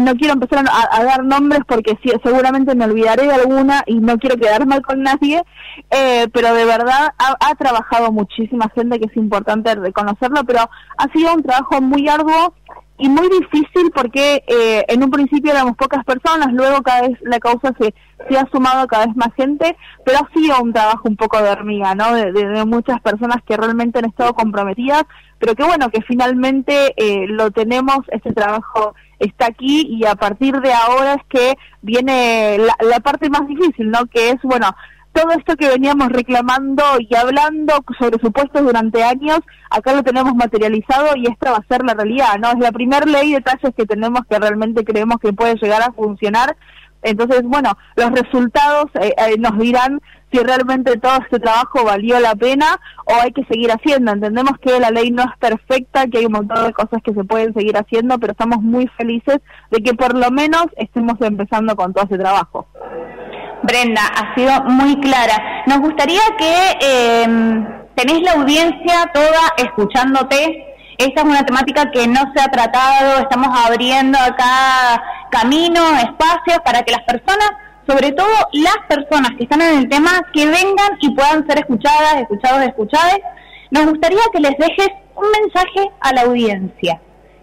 Speaker 10: no quiero empezar a, dar nombres porque sí, seguramente me olvidaré de alguna y no quiero quedar mal con nadie, eh, pero de verdad ha, ha, trabajado muchísima gente que es importante reconocerlo, pero ha sido un trabajo muy arduo y muy difícil porque eh, en un principio éramos pocas personas, luego cada vez la causa se, se ha sumado cada vez más gente, pero ha sido un trabajo un poco de hormiga, ¿no? De, muchas personas que realmente han estado comprometidas, pero que bueno, que finalmente eh, lo tenemos, este trabajo está aquí y a partir de ahora es que viene la, la parte más difícil, ¿no? Que es, bueno, todo esto que veníamos reclamando y hablando sobre supuestos durante años, acá lo tenemos materializado y esta va a ser la realidad, ¿no? Es la primera ley de talles que tenemos que realmente creemos que puede llegar a funcionar. Entonces, bueno, los resultados eh, eh, nos dirán si realmente todo este trabajo valió la pena o hay que seguir haciendo. Entendemos que la ley no es perfecta, que hay un montón de cosas que se pueden seguir haciendo, pero estamos muy felices de que por lo menos estemos empezando con todo ese trabajo.
Speaker 1: Brenda, ha sido muy clara. Nos gustaría que eh, tenés la audiencia toda escuchándote. Esta es una temática que no se ha tratado, estamos abriendo acá camino, espacios para que las personas, sobre todo las personas que están en el tema, que vengan y puedan ser escuchadas, escuchados, escuchadas. Nos gustaría que les dejes un mensaje a la audiencia.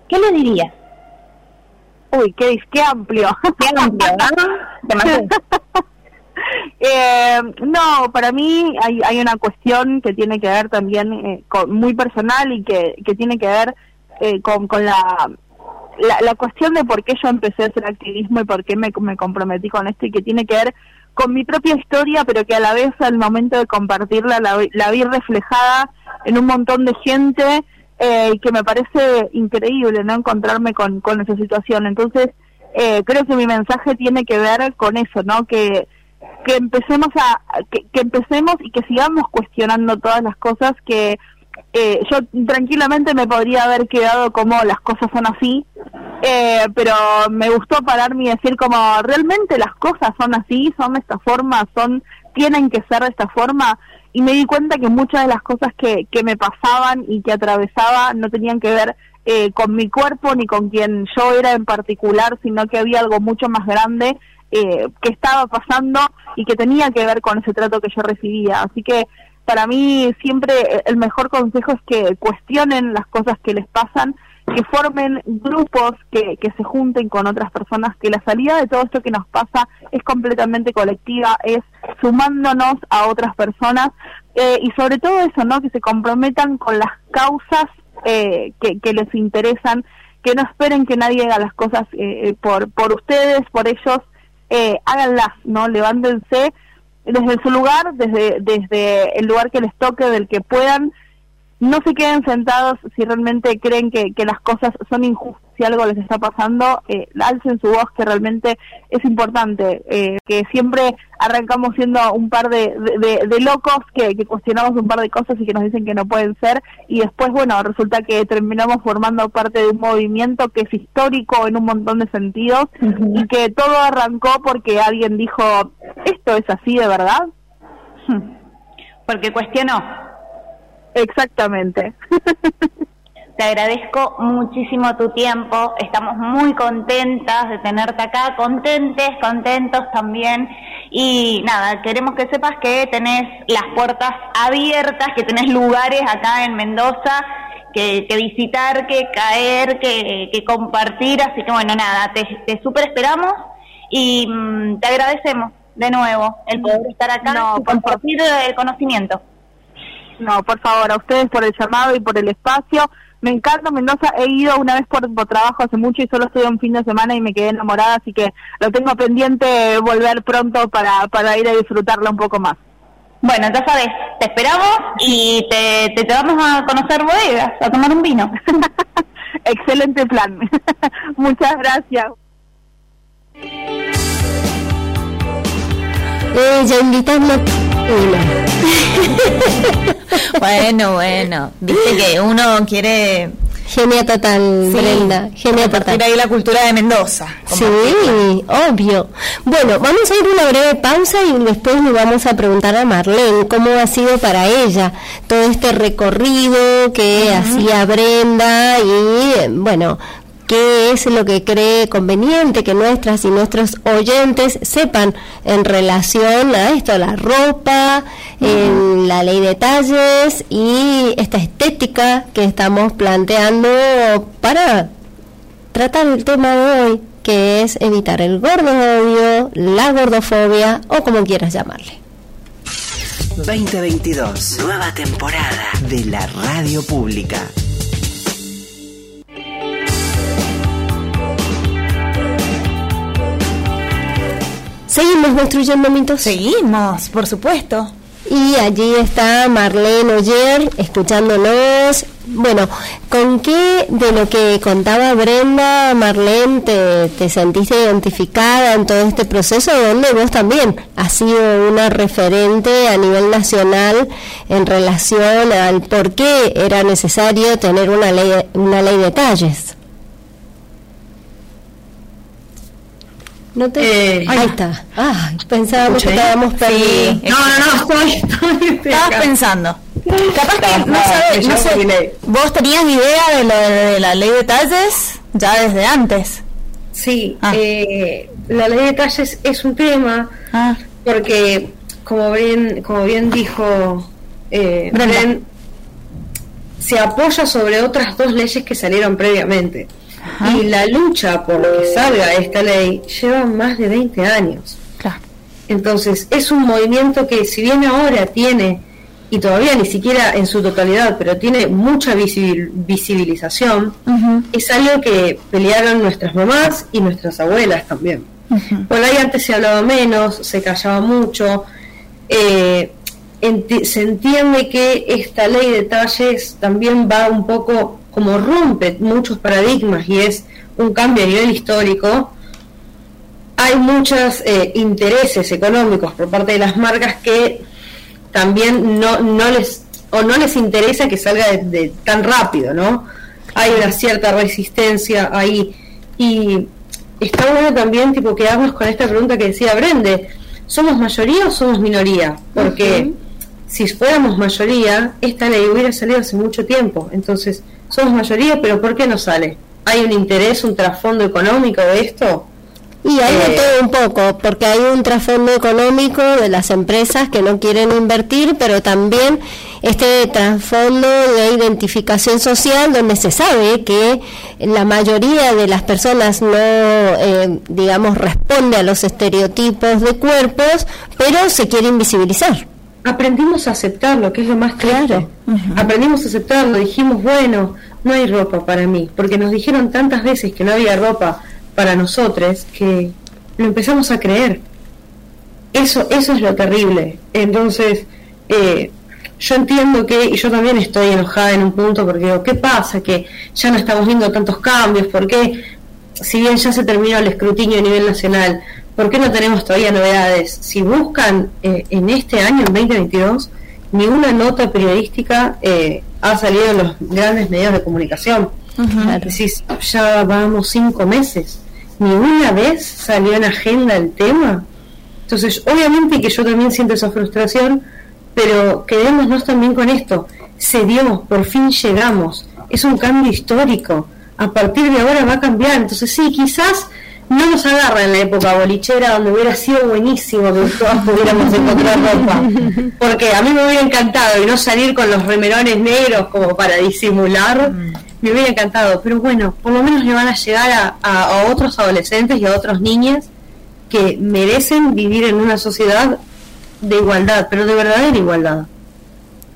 Speaker 1: ¿Qué le dirías?
Speaker 10: Uy, qué, qué amplio. Qué amplio, ¿no? Eh, no, para mí hay, hay una cuestión que tiene que ver también eh, con, muy personal y que, que tiene que ver eh, con, con la, la, cuestión de por qué yo empecé a hacer activismo y por qué me, me comprometí con esto y que tiene que ver con mi propia historia, pero que a la vez al momento de compartirla la, la vi reflejada en un montón de gente eh, y que me parece increíble no encontrarme con, con esa situación. Entonces, eh, creo que mi mensaje tiene que ver con eso, ¿no? Que que empecemos a que, empecemos y que sigamos cuestionando todas las cosas que eh, yo tranquilamente me podría haber quedado como las cosas son así eh, pero me gustó pararme y decir como realmente las cosas son así son de esta forma son tienen que ser de esta forma. Y me di cuenta que muchas de las cosas que, que me pasaban y que atravesaba no tenían que ver eh, con mi cuerpo ni con quien yo era en particular, sino que había algo mucho más grande eh, que estaba pasando y que tenía que ver con ese trato que yo recibía. Así que para mí siempre el mejor consejo es que cuestionen las cosas que les pasan, que formen grupos, que, que se junten con otras personas, que la salida de todo esto que nos pasa es completamente colectiva, es sumándonos a otras personas eh, y sobre todo eso, ¿no? Que se comprometan con las causas eh, que, que les interesan, que no esperen que nadie haga las cosas eh, por, por ustedes, por ellos, eh, háganlas, ¿no? Levántense desde su lugar, desde, desde el lugar que les toque, del que puedan, no se queden sentados si realmente creen que, que las cosas son injustas, si algo les está pasando, eh, alcen su voz, que realmente es importante, eh, que siempre arrancamos siendo un par de, de, locos que, que, cuestionamos un par de cosas y que nos dicen que no pueden ser, y después, bueno, resulta que terminamos formando parte de un movimiento que es histórico en un montón de sentidos y que todo arrancó porque alguien dijo, esto es así de verdad.
Speaker 1: Porque cuestionó
Speaker 10: Exactamente.
Speaker 1: Te agradezco muchísimo tu tiempo, estamos muy contentas de tenerte acá, contentes, contentos también. Y nada, queremos que sepas que tenés las puertas abiertas, que tenés lugares acá en Mendoza que, visitar, que caer, que, compartir. Así que bueno, nada, te, te super esperamos y mm, te agradecemos de nuevo el poder estar acá y compartir el conocimiento.
Speaker 10: No, por favor, a ustedes por el llamado y por el espacio. Me encanta Mendoza, he ido una vez por, trabajo hace mucho y solo estuve un fin de semana y me quedé enamorada, así que lo tengo pendiente volver pronto para, para ir a disfrutarla un poco más.
Speaker 1: Bueno, ya sabes, te esperamos y te, te, te vamos a conocer bodegas, a tomar un vino.
Speaker 10: Excelente plan. Muchas gracias.
Speaker 2: Eh, ya
Speaker 1: bueno, bueno. Viste que uno quiere
Speaker 2: Genia total, Brenda. Genia total.
Speaker 1: ahí la cultura de Mendoza.
Speaker 2: Sí, obvio. Bueno, vamos a ir una breve pausa y después le vamos a preguntar a Marlene cómo ha sido para ella todo este recorrido que hacía Brenda y, bueno, qué es lo que cree conveniente que nuestras y nuestros oyentes sepan en relación a esto, la ropa, en la ley de talles y esta estética que estamos planteando para tratar el tema de hoy, que es evitar el gordo odio, la gordofobia o como quieras llamarle.
Speaker 3: 2022, nueva temporada de la radio pública.
Speaker 2: ¿Seguimos construyendo mitos?
Speaker 1: Seguimos, por supuesto.
Speaker 2: Y allí está Marlene Oyer escuchándonos. Bueno, ¿con qué de lo que contaba Brenda, Marlene, te, te, sentiste identificada en todo este proceso? Donde vos también has sido una referente a nivel nacional en relación al por qué era necesario tener una ley, una ley de talles. No te... Eh, ahí está. Ah, pensábamos que estábamos perdidos.
Speaker 1: No, no, no, estoy, estoy, Estabas pensando. Capaz que no, sabes, no sé, vos tenías idea de, lo de la ley de talles ya desde antes.
Speaker 8: Sí, ah. eh, la ley de talles es un tema ah. porque, como bien, como bien dijo eh, Bren, se apoya sobre otras dos leyes que salieron previamente. Y la lucha por que salga esta ley lleva más de 20 años. Entonces, es un movimiento que, si bien ahora tiene, y todavía ni siquiera en su totalidad, pero tiene mucha visibilización, es algo que pelearon nuestras mamás y nuestras abuelas también. Por ahí antes se hablaba menos, se callaba mucho. Eh, se entiende que esta ley de talles también va un poco como rompe muchos paradigmas y es un cambio a nivel histórico, hay muchos eh, intereses económicos por parte de las marcas que también no, no les o no les interesa que salga de, tan rápido, ¿no? Hay una cierta resistencia ahí y está bueno también tipo quedarnos con esta pregunta que decía Brende, ¿somos mayoría o somos minoría? Porque si fuéramos mayoría, esta ley hubiera salido hace mucho tiempo, entonces somos mayoría, pero ¿por qué no sale? ¿Hay un interés, un trasfondo económico de esto?
Speaker 2: Y hay de eh, todo un poco, porque hay un trasfondo económico de las empresas que no quieren invertir, pero también este trasfondo de identificación social, donde se sabe que la mayoría de las personas no, eh, digamos, responde a los estereotipos de cuerpos, pero se quiere invisibilizar
Speaker 8: aprendimos a aceptarlo, que es lo más claro. Aprendimos a aceptarlo, dijimos, bueno, no hay ropa para mí, porque nos dijeron tantas veces que no había ropa para nosotros que lo empezamos a creer. Eso, eso es lo terrible. Entonces, eh, yo entiendo que, y yo también estoy enojada en un punto porque digo, ¿qué pasa? Que ya no estamos viendo tantos cambios, ¿por qué? Si bien ya se terminó el escrutinio a nivel nacional, ¿por qué no tenemos todavía novedades? Si buscan eh, en este año, en 2022, ninguna nota periodística eh, ha salido en los grandes medios de comunicación. ya vamos cinco meses, ni una vez salió en agenda el tema. Entonces, obviamente que yo también siento esa frustración, pero quedémonos también con esto. Se dio, por fin llegamos. Es un cambio histórico. A partir de ahora va a cambiar. Entonces, sí, quizás no nos agarra en la época bolichera donde hubiera sido buenísimo que todas pudiéramos encontrar ropa. Porque a mí me hubiera encantado y no salir con los remerones negros como para disimular. Me hubiera encantado. Pero bueno, por lo menos le van a llegar a, a otros adolescentes y a otros niños que merecen vivir en una sociedad de igualdad, pero de verdadera igualdad.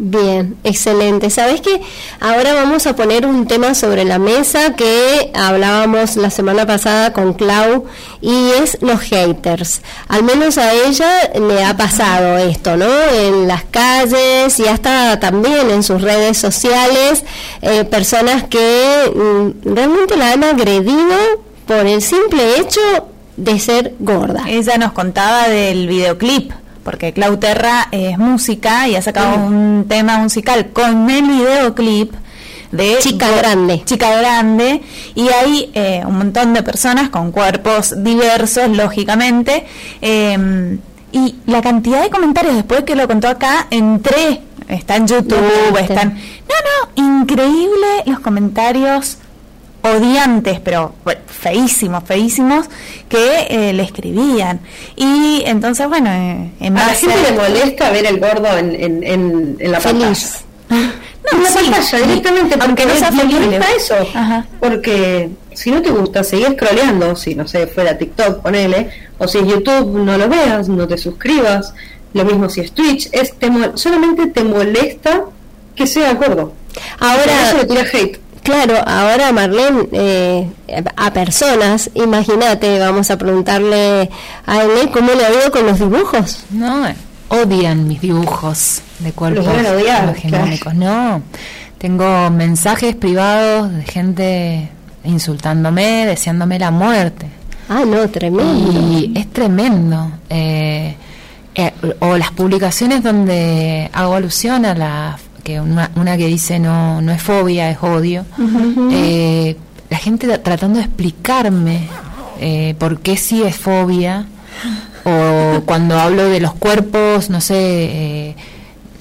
Speaker 2: Bien, excelente. Sabes que ahora vamos a poner un tema sobre la mesa que hablábamos la semana pasada con Clau y es los haters. Al menos a ella le ha pasado esto, ¿no? En las calles y hasta también en sus redes sociales, eh, personas que mm, realmente la han agredido por el simple hecho de ser gorda.
Speaker 1: Ella nos contaba del videoclip porque Clau Terra es música y ha sacado mm. un tema musical con el videoclip de
Speaker 2: Chica Grande.
Speaker 1: Chica Grande, y hay eh, un montón de personas con cuerpos diversos, lógicamente, em, y la cantidad de comentarios después que lo contó acá, entré, está en YouTube, están... No, no, increíble los comentarios odiantes, pero feísimos, feísimos, que eh, le escribían. Y entonces, bueno, eh,
Speaker 8: en a la gente le molesta ver el gordo en, en, en, la Feliz. pantalla. No, en la pantalla, directamente, porque no se molesta eso. Porque si no te gusta, seguir scrolleando, si no sé, fuera TikTok, ponele, o si es YouTube, no lo veas, no te suscribas. Lo mismo si es Twitch, es te solamente te molesta que sea gordo.
Speaker 2: Ahora, eso le hate Claro, ahora Marlene, eh, a personas, imagínate, vamos a preguntarle a él cómo le ha ido con los dibujos.
Speaker 4: No, odian mis dibujos de cuerpos hegemónicos. No, tengo mensajes privados de gente insultándome, deseándome la muerte.
Speaker 2: Ah, no, tremendo.
Speaker 4: Y es tremendo. Eh, eh, o las publicaciones donde hago alusión a la una, una que dice no, no es fobia, es odio, eh, la gente tratando de explicarme eh, por qué sí es fobia, o cuando hablo de los cuerpos, no sé, eh,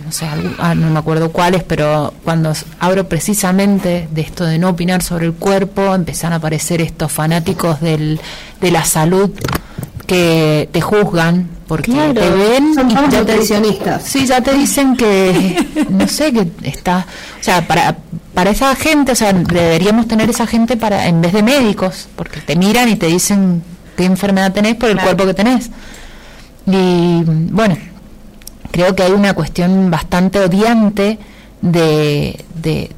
Speaker 4: no sé, ah, no me acuerdo cuáles, pero cuando abro precisamente de esto de no opinar sobre el cuerpo, empiezan a aparecer estos fanáticos del, de la salud que te juzgan porque te ven
Speaker 2: y
Speaker 4: ya
Speaker 2: te
Speaker 4: sí ya te dicen que no sé que está o sea para para esa gente o sea deberíamos tener esa gente para en vez de médicos porque te miran y te dicen qué enfermedad tenés por el cuerpo que tenés. Y bueno creo que hay una cuestión bastante odiante de, de,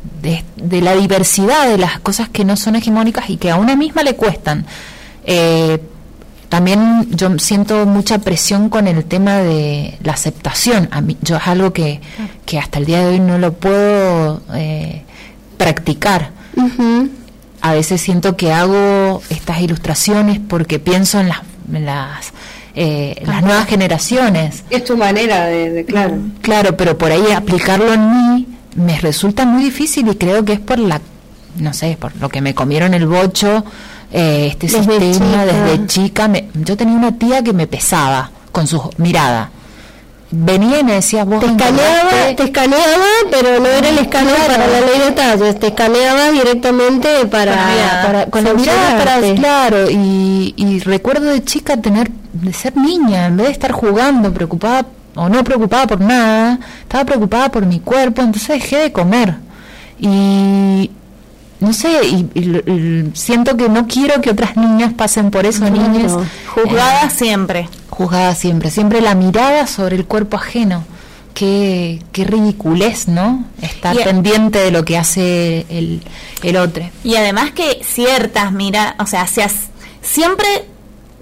Speaker 4: de, la diversidad de las cosas que no son hegemónicas y que a una misma le cuestan eh, también yo siento mucha presión con el tema de la aceptación. A mí, yo es algo que, que hasta el día de hoy no lo puedo eh, practicar. A veces siento que hago estas ilustraciones porque pienso en las, las, eh, las nuevas generaciones.
Speaker 8: Es tu manera de, de, claro.
Speaker 4: Claro, pero por ahí aplicarlo en mí me resulta muy difícil y creo que es por la, no sé, por lo que me comieron el bocho eh, este sistema desde chica. yo tenía una tía que me pesaba con su mirada. Venía y me decía, vos
Speaker 2: te escaneaba, te escaneaba, pero no era el escaneo para la ley de tallos, te escaneaba directamente para,
Speaker 4: con la mirada, para, claro, y, y recuerdo de chica tener, de ser niña, en vez de estar jugando, preocupada o no preocupada por nada, estaba preocupada por mi cuerpo, entonces dejé de comer. Y, no sé, y, siento que no quiero que otras niñas pasen por eso, niñas.
Speaker 1: Juzgadas eh, siempre.
Speaker 4: Juzgadas siempre, siempre la mirada sobre el cuerpo ajeno. Qué, qué ridiculez, ¿no? Estar pendiente de lo que hace el, el otro.
Speaker 1: Y además que ciertas mira, o sea, seas, siempre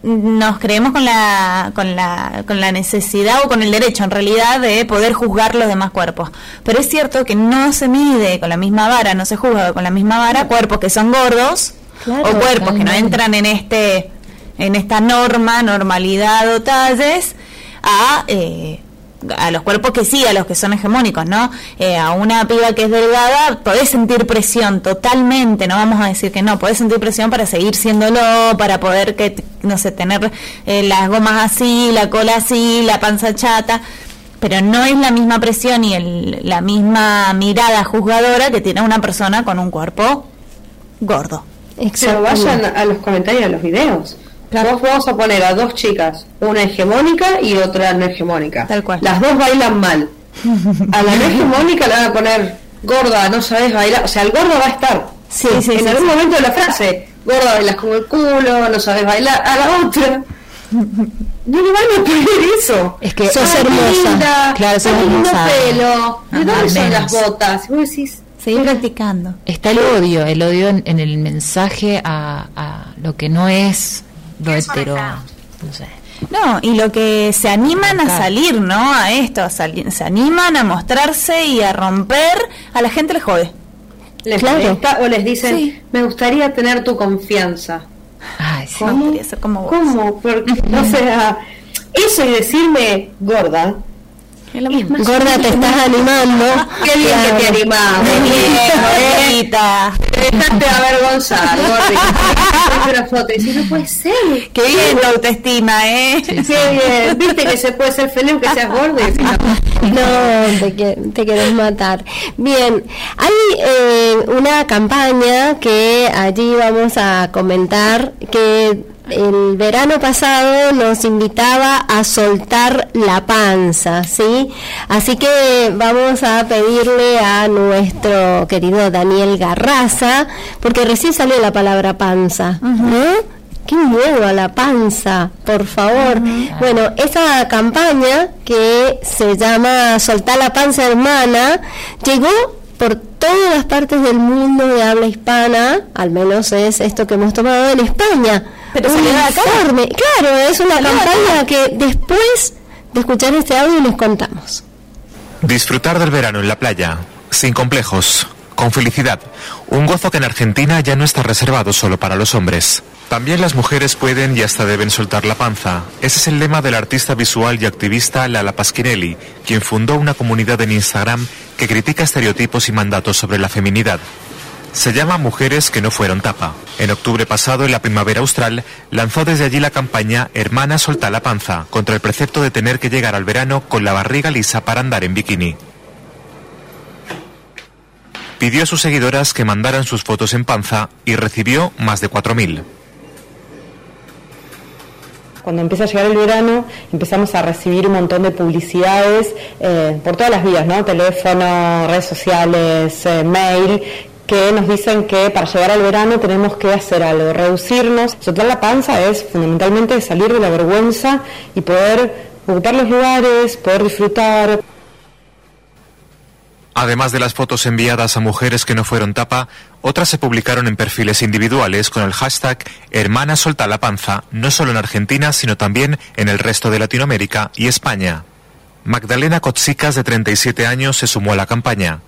Speaker 1: nos creemos con la, con la, con la necesidad o con el derecho en realidad de poder juzgar los demás cuerpos. Pero es cierto que no se mide con la misma vara, no se juzga con la misma vara cuerpos que son gordos o cuerpos que no entran en este en esta norma, normalidad o talles a eh, a los cuerpos que sí, a los que son hegemónicos, ¿no? Eh, a una piba que es delgada, podés sentir presión totalmente, no vamos a decir que no, podés sentir presión para seguir siéndolo, para poder, que no sé, tener eh, las gomas así, la cola así, la panza chata, pero no es la misma presión y el, la misma mirada juzgadora que tiene una persona con un cuerpo gordo.
Speaker 8: Pero vayan a los comentarios de los videos. Vos vamos a poner a dos chicas, una hegemónica y otra no hegemónica.
Speaker 1: Tal cual.
Speaker 8: Las dos bailan mal. A la no hegemónica le van a poner gorda, no sabes bailar. O sea, el gordo va a estar.
Speaker 1: Sí, sí,
Speaker 8: en
Speaker 1: sí,
Speaker 8: algún
Speaker 1: sí.
Speaker 8: momento de la frase, gorda bailas como el culo, no sabes bailar. A la otra. No le van a poner eso.
Speaker 2: Es que sos hermosa.
Speaker 8: linda,
Speaker 2: Claro, sos hermosa.
Speaker 8: pelo. ¿De dónde son
Speaker 4: menos.
Speaker 8: las botas? Y vos decís,
Speaker 1: Seguir practicando.
Speaker 4: Está el odio, el odio en, en el mensaje a, a lo que no es lo hetero. No sé.
Speaker 1: No, y lo que se animan a salir, ¿no? A esto, a sali- se animan a mostrarse y a romper, a la gente le jode.
Speaker 8: les
Speaker 2: Claro.
Speaker 8: molesta o les dicen,
Speaker 1: Sí.
Speaker 8: me gustaría tener tu confianza.
Speaker 4: Ay, sí.
Speaker 1: No, quería ser como vos.
Speaker 8: ¿Cómo? Porque, o sea, eso y decirme gorda.
Speaker 1: Es lo mismo.
Speaker 2: Gorda, te estás animando.
Speaker 8: Qué bien que te animás.
Speaker 1: Muy bien, gordita.
Speaker 8: Te dejaste avergonzar, gordita. Una foto y decís, no puede ser.
Speaker 1: Qué bien tu autoestima, ¿eh?
Speaker 8: Qué bien. Viste que se puede ser feliz que seas decís, no.
Speaker 2: Te, te querés matar. Bien, hay eh, una campaña que allí vamos a comentar que el verano pasado nos invitaba a soltar la panza, ¿sí? Así que vamos a pedirle a nuestro querido Daniel Garraza, porque recién salió la palabra panza, ¿no? ¡Qué miedo a la panza! Por favor. Bueno, esa campaña que se llama Soltar la panza hermana llegó por todas las partes del mundo de habla hispana, al menos es esto que hemos tomado en España.
Speaker 1: Pero
Speaker 2: Un
Speaker 1: salió de acá.
Speaker 2: informe. Claro, es una campaña que después de escuchar este audio les contamos.
Speaker 11: Disfrutar del verano en la playa, sin complejos, con felicidad. Un gozo que en Argentina ya no está reservado solo para los hombres. También las mujeres pueden y hasta deben soltar la panza. Ese es el lema del artista visual y activista Lala Paschinelli, quien fundó una comunidad en Instagram que critica estereotipos y mandatos sobre la feminidad. Se llama Mujeres que no fueron tapa. En octubre pasado, en la primavera austral, lanzó desde allí la campaña Hermana solta la panza, contra el precepto de tener que llegar al verano con la barriga lisa para andar en bikini. Pidió a sus seguidoras que mandaran sus fotos en panza y recibió más de 4.000.
Speaker 12: Cuando empieza a llegar el verano, empezamos a recibir un montón de publicidades eh, por todas las vías, ¿no? Teléfono, redes sociales, eh, mail, que nos dicen que para llegar al verano tenemos que hacer algo, reducirnos. Soltar la panza es fundamentalmente salir de la vergüenza y poder ocupar los lugares, poder disfrutar.
Speaker 11: Además de las fotos enviadas a mujeres que no fueron tapa, otras se publicaron en perfiles individuales con el hashtag Hermana Solta la Panza, no solo en Argentina, sino también en el resto de Latinoamérica y España. Magdalena Kotsicas, de 37 años, se sumó a la campaña.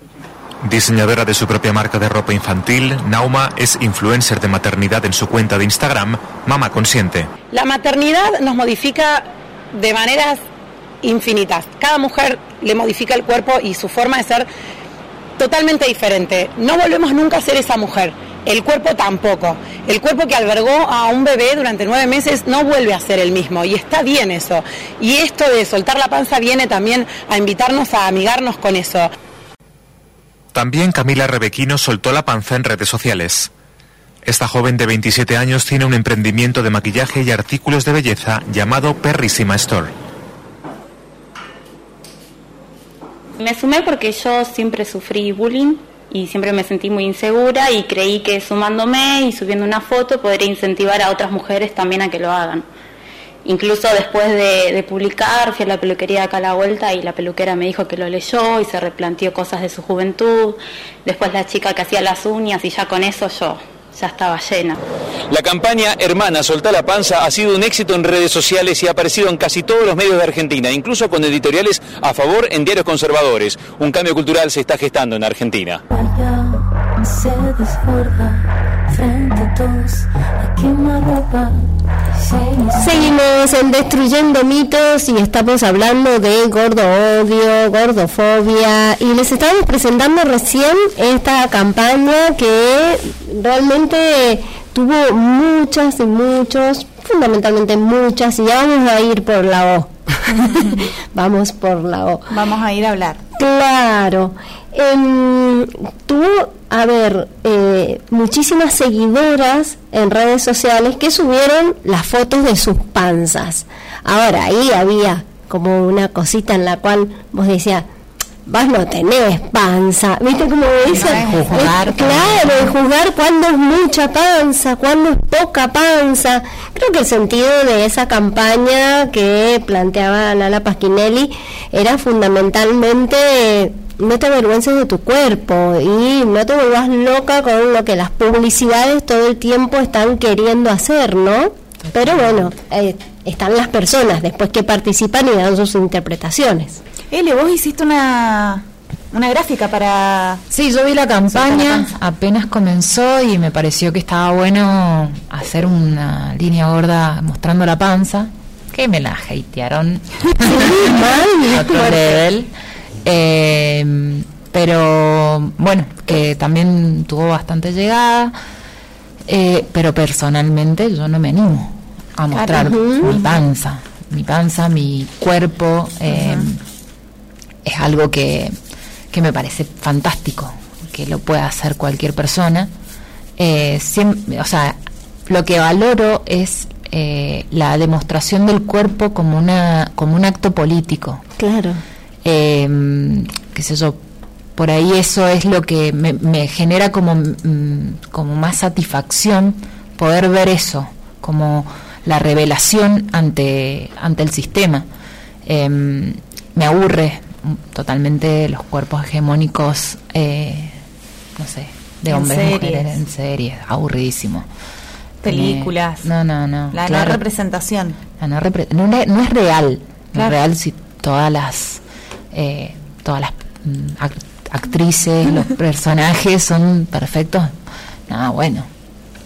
Speaker 11: Diseñadora de su propia marca de ropa infantil, Nauma es influencer de maternidad en su cuenta de Instagram, Mama Consciente.
Speaker 13: La maternidad nos modifica de maneras infinitas. Cada mujer le modifica el cuerpo y su forma de ser totalmente diferente. No volvemos nunca a ser esa mujer. El cuerpo tampoco. El cuerpo que albergó a un bebé durante nueve meses no vuelve a ser el mismo. Y está bien eso. Y esto de soltar la panza viene también a invitarnos a amigarnos con eso.
Speaker 11: También Camila Rebequino soltó la panza en redes sociales. Esta joven de 27 años tiene un emprendimiento de maquillaje y artículos de belleza llamado Perrísima Store.
Speaker 14: Me sumé porque yo siempre sufrí bullying y siempre me sentí muy insegura y creí que sumándome y subiendo una foto podría incentivar a otras mujeres también a que lo hagan. Incluso después de, de publicar fui a la peluquería acá a la vuelta y la peluquera me dijo que lo leyó y se replanteó cosas de su juventud. Después la chica que hacía las uñas y ya con eso yo ya estaba llena.
Speaker 15: La campaña Hermana, soltá la panza ha sido un éxito en redes sociales y ha aparecido en casi todos los medios de Argentina, incluso con editoriales a favor en diarios conservadores. Un cambio cultural se está gestando en Argentina.
Speaker 2: Seguimos en Destruyendo Mitos y estamos hablando de gordo odio, gordofobia y les estamos presentando recién esta campaña que realmente tuvo muchas y muchos, fundamentalmente muchas, y ya vamos a ir por la O. vamos por la O.
Speaker 1: Vamos a ir a hablar.
Speaker 2: Claro. Eh, tuvo, a ver, eh, muchísimas seguidoras en redes sociales que subieron las fotos de sus panzas. Ahora, ahí había como una cosita en la cual vos decías, vos no tenés panza, ¿viste cómo dice?
Speaker 4: juzgar,
Speaker 2: claro, juzgar cuándo es mucha panza, cuándo es poca panza. Creo que el sentido de esa campaña que planteaba Lala Pasquinelli era fundamentalmente no te avergüences de tu cuerpo y no te vuelvas loca con lo que las publicidades todo el tiempo están queriendo hacer, ¿no? Pero bueno, eh, están las personas después que participan y dan sus interpretaciones.
Speaker 1: Eli, vos hiciste una, una gráfica para...
Speaker 4: Sí, yo vi la campaña, apenas comenzó y me pareció que estaba bueno hacer una línea gorda mostrando la panza, que me la hatearon otro level. Eh, pero bueno, que también tuvo bastante llegada, eh, pero personalmente yo no me animo a mostrar mi panza, mi panza, mi cuerpo. eh, Es algo que, que me parece fantástico, que lo pueda hacer cualquier persona. Eh, siem- o sea, lo que valoro es eh, la demostración del cuerpo como una como un acto político
Speaker 2: Claro.
Speaker 4: Eh, qué sé yo, por ahí eso es lo que me, me genera como, mm, como más satisfacción poder ver eso, como la revelación ante, ante el sistema. Eh, me aburre totalmente los cuerpos hegemónicos, eh, no sé, de
Speaker 1: En
Speaker 4: hombres y mujeres en series, aburridísimo.
Speaker 1: Películas.
Speaker 4: Eh, no, no, no.
Speaker 1: La
Speaker 4: claro.
Speaker 1: no representación.
Speaker 4: La no, repre- no, no- es real. No es real si todas las eh, todas las mm, act- actrices, los personajes son perfectos. Nada, bueno.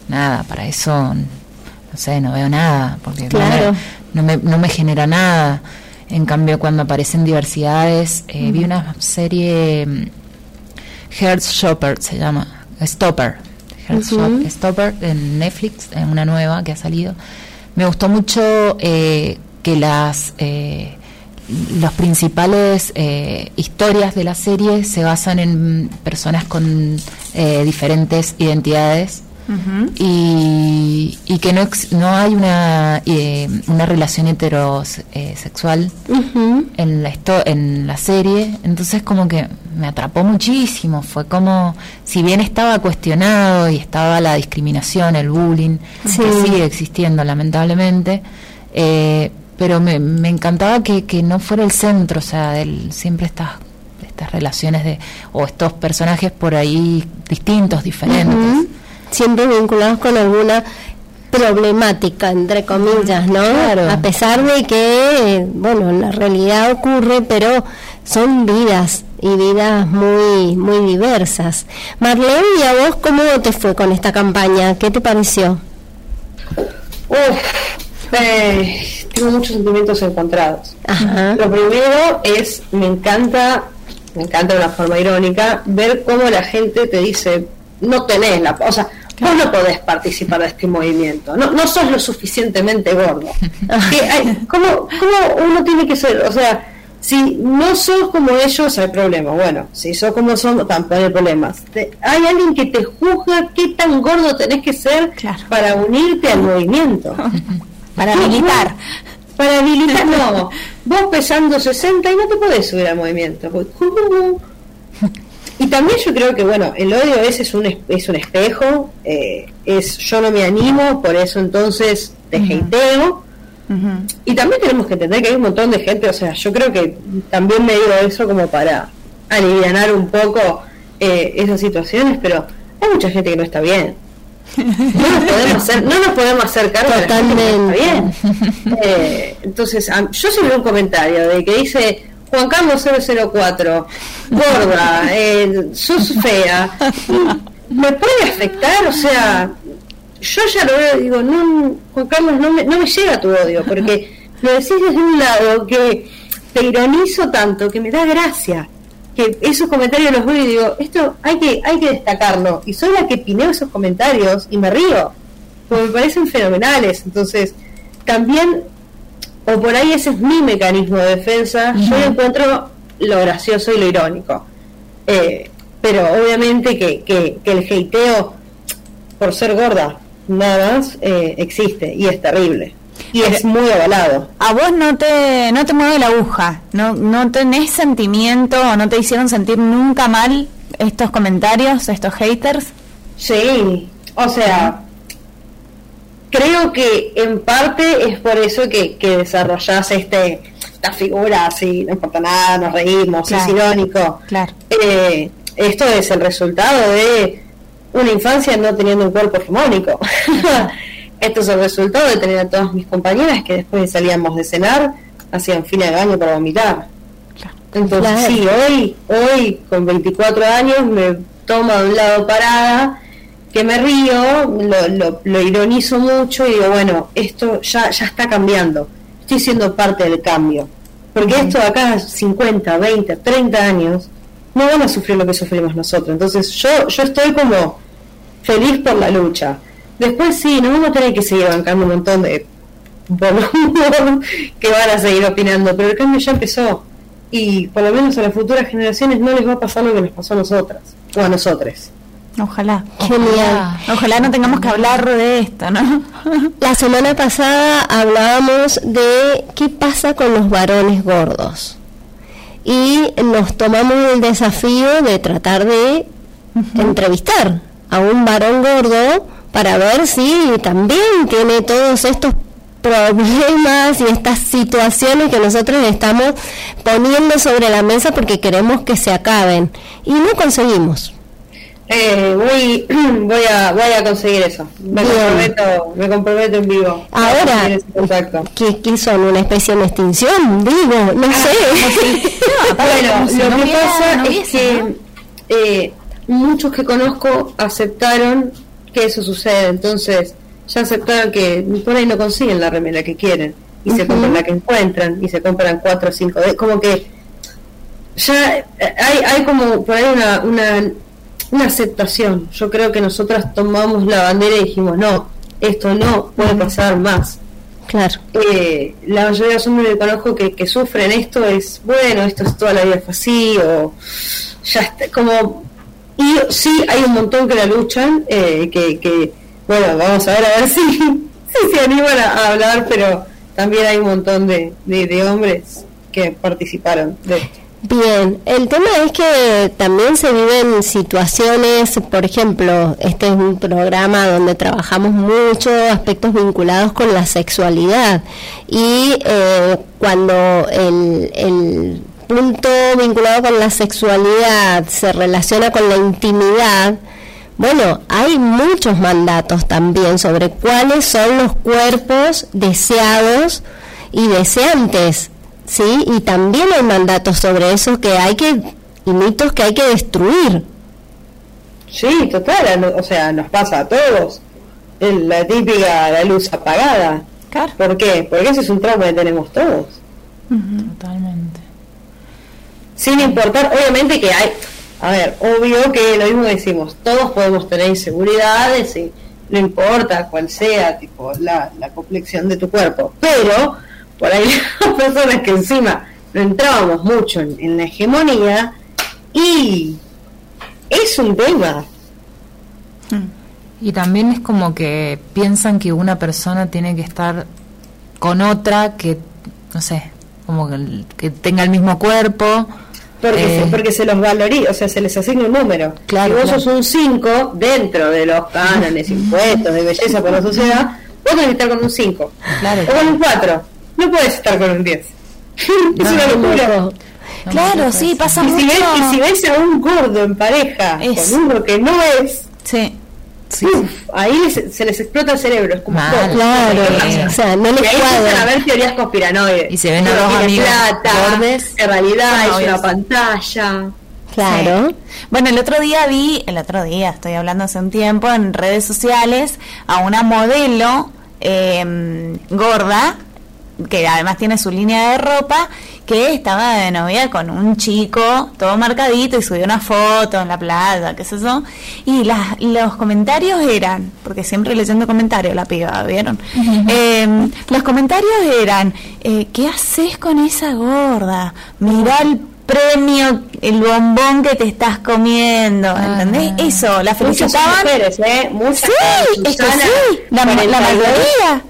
Speaker 4: Nada, para eso no sé, no veo nada porque no me-
Speaker 2: Claro.
Speaker 4: no, me, no me genera nada. En cambio, cuando aparecen diversidades, eh, vi una serie mm, Heart Shopper se llama Stopper. Shop- Stopper en Netflix, en una nueva que ha salido. Me gustó mucho eh, que las eh, los principales eh, historias de la serie se basan en personas con eh, diferentes identidades. Y, y que no ex- no hay una eh, una relación heterosexual en la en la serie. Entonces como que me atrapó muchísimo. Fue como si bien estaba cuestionado y estaba la discriminación el bullying
Speaker 2: Sí.
Speaker 4: que sigue existiendo lamentablemente eh, pero me, me encantaba que, que no fuera el centro o sea del siempre estas estas relaciones de o estos personajes por ahí distintos diferentes.
Speaker 2: Siempre vinculados con alguna problemática, entre comillas, ¿no?
Speaker 4: Claro.
Speaker 2: A pesar de que, eh, bueno, en la realidad ocurre, pero son vidas y vidas muy, muy diversas. Marlene, ¿y a vos cómo te fue con esta campaña? ¿Qué te pareció?
Speaker 8: Uf, eh, tengo muchos sentimientos encontrados.
Speaker 2: Ajá.
Speaker 8: Lo primero es, me encanta, me encanta de una forma irónica, ver cómo la gente te dice, no tenés la... O sea, vos no podés participar de este movimiento, no, no sos lo suficientemente gordo. Que hay- ¿cómo, ¿Cómo uno tiene que ser? O sea, si no sos como ellos, hay problema. Bueno, si sos como son, tampoco hay problemas. Te- hay alguien que te juzga qué tan gordo tenés que ser para unirte al movimiento.
Speaker 1: Para militar.
Speaker 8: Para habilitar, no. Vos pesando 60 y no te podés subir al movimiento. Y también yo creo que, bueno, el odio ese es un, es- un espejo, eh, es yo no me animo, por eso entonces te hateo. Y también tenemos que entender que hay un montón de gente, o sea, yo creo que también me digo eso como para aliviar un poco eh, esas situaciones, pero hay mucha gente que no está bien. No nos podemos hacer, no nos podemos hacer cargo Totalmente. bien. Eh, entonces, yo veo un comentario de que dice Juan Carlos 004, gorda, eh, sos fea, me puede afectar, o sea, yo ya lo veo, digo, no, Juan Carlos, no me, no me llega tu odio, porque lo decís desde un lado que te ironizo tanto, que me da gracia, que esos comentarios los veo y digo, esto hay que, hay que destacarlo, y soy la que pineo esos comentarios y me río, porque me parecen fenomenales, entonces, también, o por ahí ese es mi mecanismo de defensa, yo encuentro lo gracioso y lo irónico. Eh, pero obviamente que, que, que el heiteo por ser gorda nada más eh, existe y es terrible y es muy avalado.
Speaker 1: A vos no te no te mueve la aguja, no no tenés sentimiento o no te hicieron sentir nunca mal estos comentarios, estos haters.
Speaker 8: Sí, o sea, creo que en parte es por eso que, que desarrollás este esta figura así, no importa nada, nos reímos, es irónico.
Speaker 1: Claro.
Speaker 8: Eh, esto es el resultado de una infancia no teniendo un cuerpo hegemónico. Esto es el resultado de tener a todas mis compañeras que después salíamos de cenar, hacían fila de baño para vomitar. Entonces, sí, hoy, hoy con 24 años me toma de un lado parada, que me río, lo, lo, ironizo mucho y digo, bueno, esto ya, ya está cambiando, estoy siendo parte del cambio. Porque esto de acá 50, 20, 30 años no van a sufrir lo que sufrimos nosotros. Entonces yo, yo estoy como feliz por la lucha. Después sí, nos vamos a tener que seguir bancando un montón de que van a seguir opinando, pero el cambio ya empezó y por lo menos a las futuras generaciones no les va a pasar lo que nos pasó a nosotras o a nosotros.
Speaker 1: Ojalá. Genial. Ojalá no tengamos que hablar de esto, ¿no?
Speaker 2: La semana pasada hablábamos de qué pasa con los varones gordos. Y nos tomamos el desafío de tratar de entrevistar a un varón gordo para ver si también tiene todos estos problemas y estas situaciones que nosotros estamos poniendo sobre la mesa porque queremos que se acaben y no conseguimos.
Speaker 8: Eh, voy, voy, a, voy a conseguir eso. Me comprometo, me comprometo en vivo.
Speaker 2: Ahora, ¿qué, son? ¿Una especie de extinción? Digo, no ah, sé.
Speaker 8: bueno, lo que pasa es que eh, muchos que conozco aceptaron que eso sucede, entonces ya aceptaron que por ahí no consiguen la remera que quieren y se compran la que encuentran y se compran cuatro o cinco, como que ya hay, hay como por ahí una, una, una aceptación. Yo creo que nosotras tomamos la bandera y dijimos, no, esto no puede pasar más.
Speaker 2: Claro.
Speaker 8: Eh, la mayoría de los hombres que conozco que, que sufren esto es, bueno, esto es toda la vida fue así, o ya está, como y sí, hay un montón que la luchan, eh, que, que, bueno, vamos a ver a ver si, si se animan a, hablar, pero también hay un montón de, de, hombres que participaron de.
Speaker 2: Bien, el tema es que también se viven situaciones, por ejemplo, este es un programa donde trabajamos mucho aspectos vinculados con la sexualidad y eh, cuando el, el punto vinculado con la sexualidad se relaciona con la intimidad, bueno, hay muchos mandatos también sobre cuáles son los cuerpos deseados y deseantes, ¿sí? Y también hay mandatos sobre eso que hay que, y mitos que hay que destruir.
Speaker 8: Sí, total, o sea, nos pasa a todos. La típica, la luz apagada. ¿Por qué? Porque ese es un trauma que tenemos todos.
Speaker 4: Totalmente
Speaker 8: sin importar, obviamente que hay, a ver, obvio que lo mismo decimos, todos podemos tener inseguridades y no importa cuál sea tipo la, la complexión de tu cuerpo, pero por ahí hay personas que encima no entrábamos mucho en, la hegemonía y es un tema.
Speaker 4: Y también es como que piensan que una persona tiene que estar con otra que, no sé, como que, que tenga el mismo cuerpo
Speaker 8: porque, se, eh. porque se los valoriza, o sea, se les asigna un número.
Speaker 2: Claro,
Speaker 8: si vos sos un 5 dentro de los cánones, impuestos, de belleza por la sociedad, vos tenés que estar con un 5. Claro, o con un 4. No puedes estar con un 10. es una locura.
Speaker 1: claro, sí, pasa
Speaker 8: y
Speaker 1: mucho.
Speaker 8: Si ves, y si ves a un gordo en pareja con uno que no es,
Speaker 1: sí.
Speaker 8: Ahí se les explota el cerebro. Es como
Speaker 2: Mal, claro, o sea, no les
Speaker 8: y ahí
Speaker 2: cuadra.
Speaker 8: a ver teorías conspiranoides.
Speaker 4: Y se ven a dos amigos
Speaker 8: plata,
Speaker 4: gordes.
Speaker 8: En realidad es una pantalla.
Speaker 2: Claro.
Speaker 1: Sí. Bueno, el otro día vi, el otro día, estoy hablando hace un tiempo, en redes sociales, a una modelo eh, gorda, que además tiene su línea de ropa, que estaba de novia con un chico, todo marcadito, y subió una foto en la playa, qué sé yo. Y las, los comentarios eran, porque siempre leyendo comentarios la piba, ¿vieron? Eh, los comentarios eran, eh, ¿qué haces con esa gorda? Mirá el premio, el bombón que te estás comiendo, ¿entendés? Eso, la
Speaker 8: Muchas
Speaker 1: felicitaban.
Speaker 8: mujeres, ¿eh? Muchas
Speaker 1: Sí, es que sí, la, la
Speaker 8: 42,
Speaker 1: mayoría.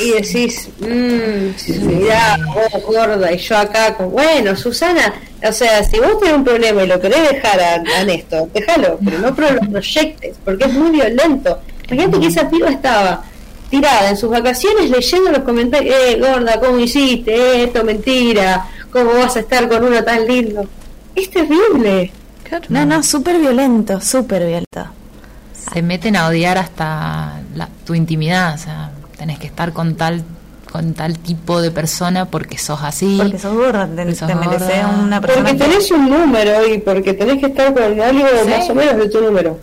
Speaker 8: Y decís, mmm, mirá, vos gorda, y yo acá con. Bueno, Susana, o sea, si vos tenés un problema y lo querés dejar a, a Néstor, déjalo, pero no pro- lo proyectes, porque es muy violento. Imagínate que esa piba estaba tirada en sus vacaciones leyendo los comentarios, eh, gorda, ¿cómo hiciste? Eh, esto mentira, ¿cómo vas a estar con uno tan lindo? Es terrible.
Speaker 1: No, no, súper violento, súper violento.
Speaker 4: Se meten a odiar hasta la- tu intimidad, o sea, tenés que estar con tal con tal tipo de persona porque sos así.
Speaker 1: Porque sos gorda, te,
Speaker 4: Porque sos
Speaker 1: te mereces
Speaker 4: gorda.
Speaker 1: una persona.
Speaker 8: Porque tenés un número y porque tenés que estar con algo
Speaker 1: Sí.
Speaker 8: más o menos de tu número.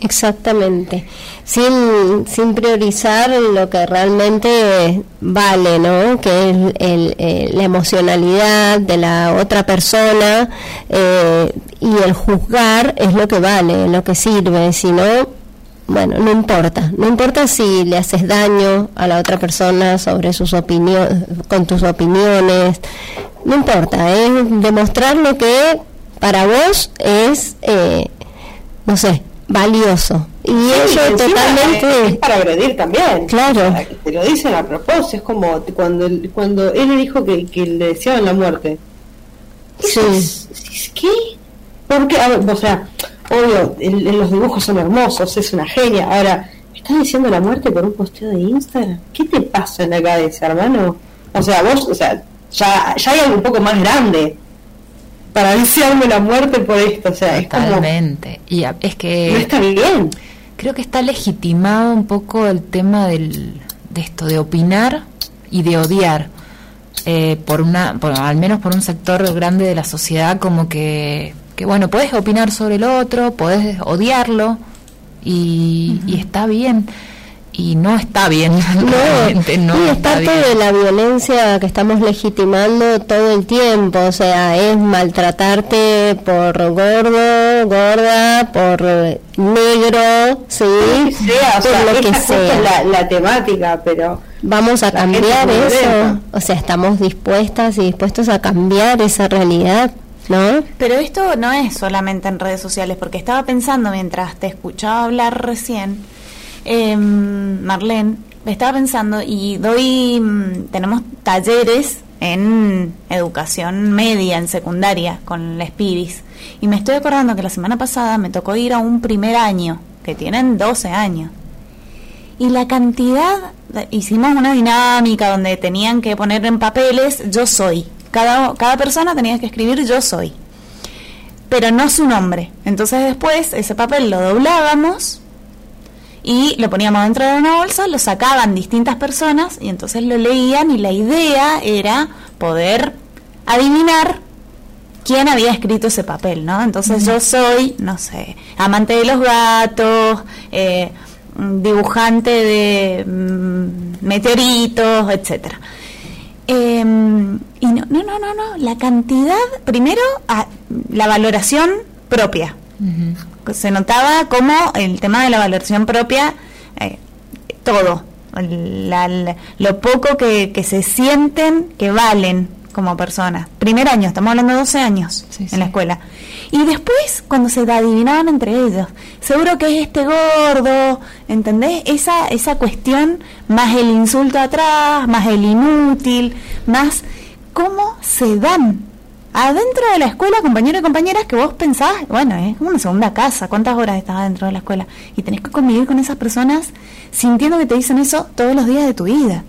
Speaker 2: Exactamente, sin, sin priorizar lo que realmente vale, ¿no? Que es el, eh, la emocionalidad de la otra persona eh, y el juzgar es lo que vale, lo que sirve, si no, bueno, no importa, no importa si le haces daño a la otra persona sobre sus opiniones, con tus opiniones, no importa, es demostrar lo que para vos es, eh, no sé, valioso. Y
Speaker 8: Sí, encima
Speaker 2: totalmente...
Speaker 8: Es para agredir también.
Speaker 2: Claro.
Speaker 8: Te lo dicen a propósito. Es como cuando, cuando él le dijo que, que le deseaban la muerte. Eso es- es- ¿Qué? Porque, a ver, o sea, obvio, el- los dibujos son hermosos, es una genia. Ahora, ¿me estás diciendo la muerte por un posteo de Instagram? ¿Qué te pasa en la cabeza, hermano? O sea, vos, o sea, ya, ya hay algo un poco más grande para desearme la muerte por esto. O sea, es como.
Speaker 4: Totalmente. Y a- es que
Speaker 8: No está bien.
Speaker 4: creo que está legitimado un poco el tema del, de esto, de opinar y de odiar. Eh, por una, por, al menos por un sector grande de la sociedad, como que, que bueno, puedes opinar sobre el otro, puedes odiarlo y, y está bien. Y no está bien, realmente no
Speaker 2: y es
Speaker 4: está
Speaker 2: parte
Speaker 4: bien.
Speaker 2: de la violencia que estamos legitimando todo el tiempo, o sea, es maltratarte por gordo, gorda, por negro, sí,
Speaker 8: sea, o
Speaker 2: por
Speaker 8: sea,
Speaker 2: lo que sea.
Speaker 8: es la, la temática, pero
Speaker 2: Vamos a
Speaker 8: la
Speaker 2: cambiar eso, o sea, estamos dispuestas y dispuestos a cambiar esa realidad, ¿no?
Speaker 1: Pero esto no es solamente en redes sociales, porque estaba pensando mientras te escuchaba hablar recién, eh, Marlene, estaba pensando y doy, mm, tenemos talleres en educación media, en secundaria, con la Spiris. Y me estoy acordando que la semana pasada me tocó ir a un primer año, que tienen 12 años. Y la cantidad, hicimos una dinámica donde tenían que poner en papeles yo soy. Cada, cada persona tenía que escribir yo soy. Pero no su nombre. Entonces después ese papel lo doblábamos y lo poníamos dentro de una bolsa, lo sacaban distintas personas y entonces lo leían y la idea era poder adivinar quién había escrito ese papel, ¿no? Entonces yo soy, no sé, amante de los gatos, eh, dibujante de mm, meteoritos, etcétera. Eh, y no, no, no, no, no, la cantidad, primero, a- la valoración propia. Se notaba como el tema de la valoración propia, eh, todo, la- la- lo poco que, que se sienten que valen como personas. Primer año, estamos hablando de 12 años en la escuela. Y después, cuando se adivinaban entre ellos, seguro que es este gordo, ¿entendés? Esa, esa cuestión, más el insulto atrás, más el inútil, más cómo se dan adentro de la escuela, compañeros y compañeras, que vos pensás, bueno, es como una segunda casa, ¿cuántas horas estás adentro de la escuela? Y tenés que convivir con esas personas sintiendo que te dicen eso todos los días de tu vida.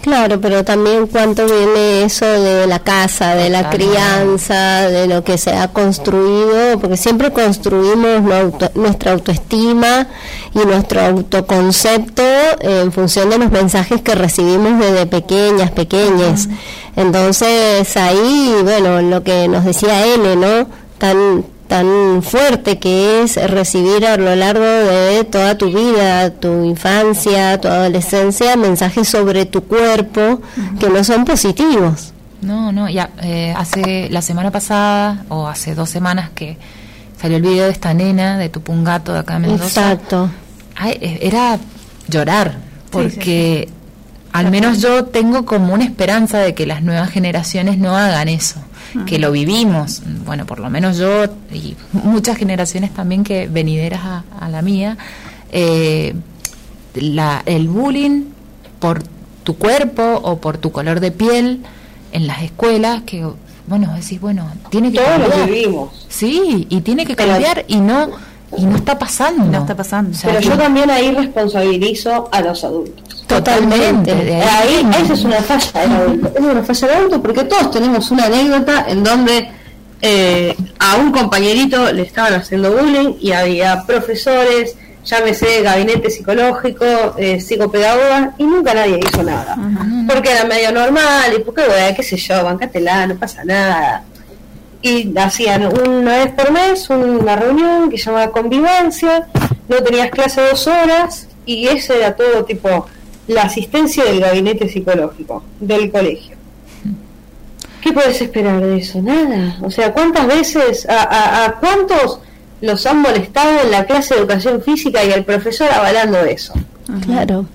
Speaker 2: Claro, pero también cuánto viene eso de la casa, de la crianza, de lo que se ha construido, porque siempre construimos nuestra autoestima y nuestro autoconcepto en función de los mensajes que recibimos desde pequeñas, pequeñas. Entonces ahí, bueno, lo que nos decía N, ¿no? Tan tan fuerte que es recibir a lo largo de toda tu vida, tu infancia, tu adolescencia, mensajes sobre tu cuerpo que no son positivos.
Speaker 4: No, no, ya eh, hace la semana pasada o hace dos semanas que salió el video de esta nena de tu pungato de acá en Mendoza.
Speaker 2: Exacto.
Speaker 4: Eh, era llorar, porque al menos yo tengo como una esperanza de que las nuevas generaciones no hagan eso que lo vivimos, bueno, por lo menos yo y muchas generaciones también que venideras a, la mía, eh, la, el bullying por tu cuerpo o por tu color de piel en las escuelas, que bueno, decís, bueno, tiene que
Speaker 8: Todos lo vivimos.
Speaker 4: Sí, y tiene que cambiar y no y no está pasando.
Speaker 1: No está pasando.
Speaker 8: Pero yo también ahí responsabilizo a los adultos.
Speaker 4: Totalmente.
Speaker 8: ahí, esa es una falla del adulto. Es una falla del adulto porque todos tenemos una anécdota en donde eh, a un compañerito le estaban haciendo bullying y había profesores, llámese gabinete psicológico, eh, psicopedagoga, y nunca nadie hizo nada. Porque era medio normal y porque, bueno, qué sé yo, bancatela, no pasa nada. Y hacían una vez por mes una reunión que se llamaba convivencia, no tenías clase dos horas y ese era todo tipo la asistencia del gabinete psicológico del colegio. ¿Qué puedes esperar de eso? Nada. O sea, ¿cuántas veces, a, a, cuántos los han molestado en la clase de educación física y el profesor avalando eso?
Speaker 2: Claro.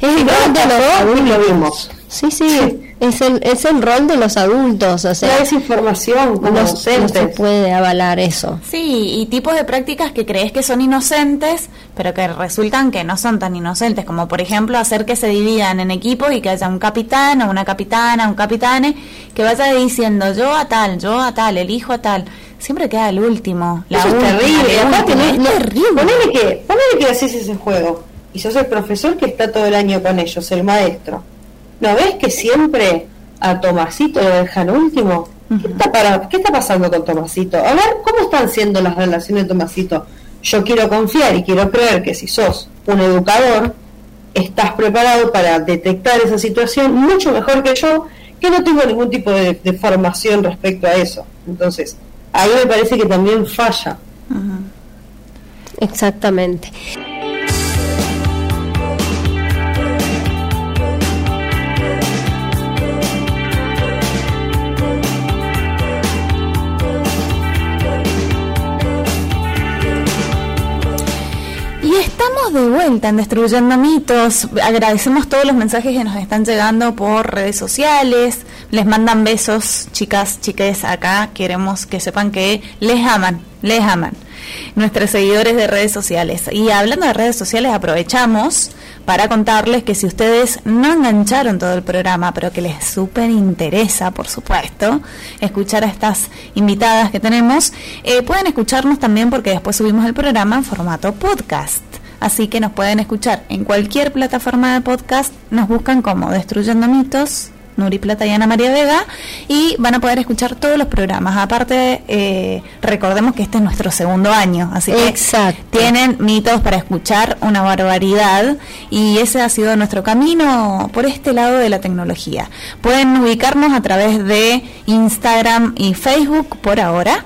Speaker 2: Es lo vimos. Sí, sí, Es, el, es el rol de los adultos. O sea,
Speaker 8: la desinformación como no,
Speaker 2: se puede avalar eso.
Speaker 1: Sí, y tipos de prácticas que crees que son inocentes, pero que resultan que no son tan inocentes, como por ejemplo hacer que se dividan en equipos y que haya un capitán o una capitana, un capitane, que vaya diciendo yo a tal, yo a tal, el hijo a tal siempre queda el último.
Speaker 8: La Eso es terrible. es terrible. Ponele que, ponele que haces ese juego y sos el profesor que está todo el año con ellos, el maestro. ¿No ves que siempre a Tomasito lo dejan último? ¿Qué, está para, ¿Qué está pasando con Tomasito? A ver, ¿cómo están siendo las relaciones de Tomasito? Yo quiero confiar y quiero creer que si sos un educador, estás preparado para detectar esa situación mucho mejor que yo, que no tengo ningún tipo de, formación respecto a eso. Entonces, ahí me parece que también falla.
Speaker 2: Exactamente.
Speaker 1: De vuelta en Destruyendo Mitos. Agradecemos todos los mensajes que nos están llegando por redes sociales. Les mandan besos, chicas, chiques, acá. Queremos que sepan que les aman, les aman. Nuestros seguidores de redes sociales. Y hablando de redes sociales, aprovechamos para contarles que si ustedes no engancharon todo el programa, pero que les súper interesa, por supuesto, escuchar a estas invitadas que tenemos, eh, pueden escucharnos también porque después subimos el programa en formato podcast. Así que nos pueden escuchar en cualquier plataforma de podcast, nos buscan como Destruyendo Mitos Nuri Plata y Ana María Vega, y van a poder escuchar todos los programas. Aparte, eh, recordemos que este es nuestro segundo año, así que tienen mitos para escuchar una barbaridad, y ese ha sido nuestro camino por este lado de la tecnología. Pueden ubicarnos a través de Instagram y Facebook por ahora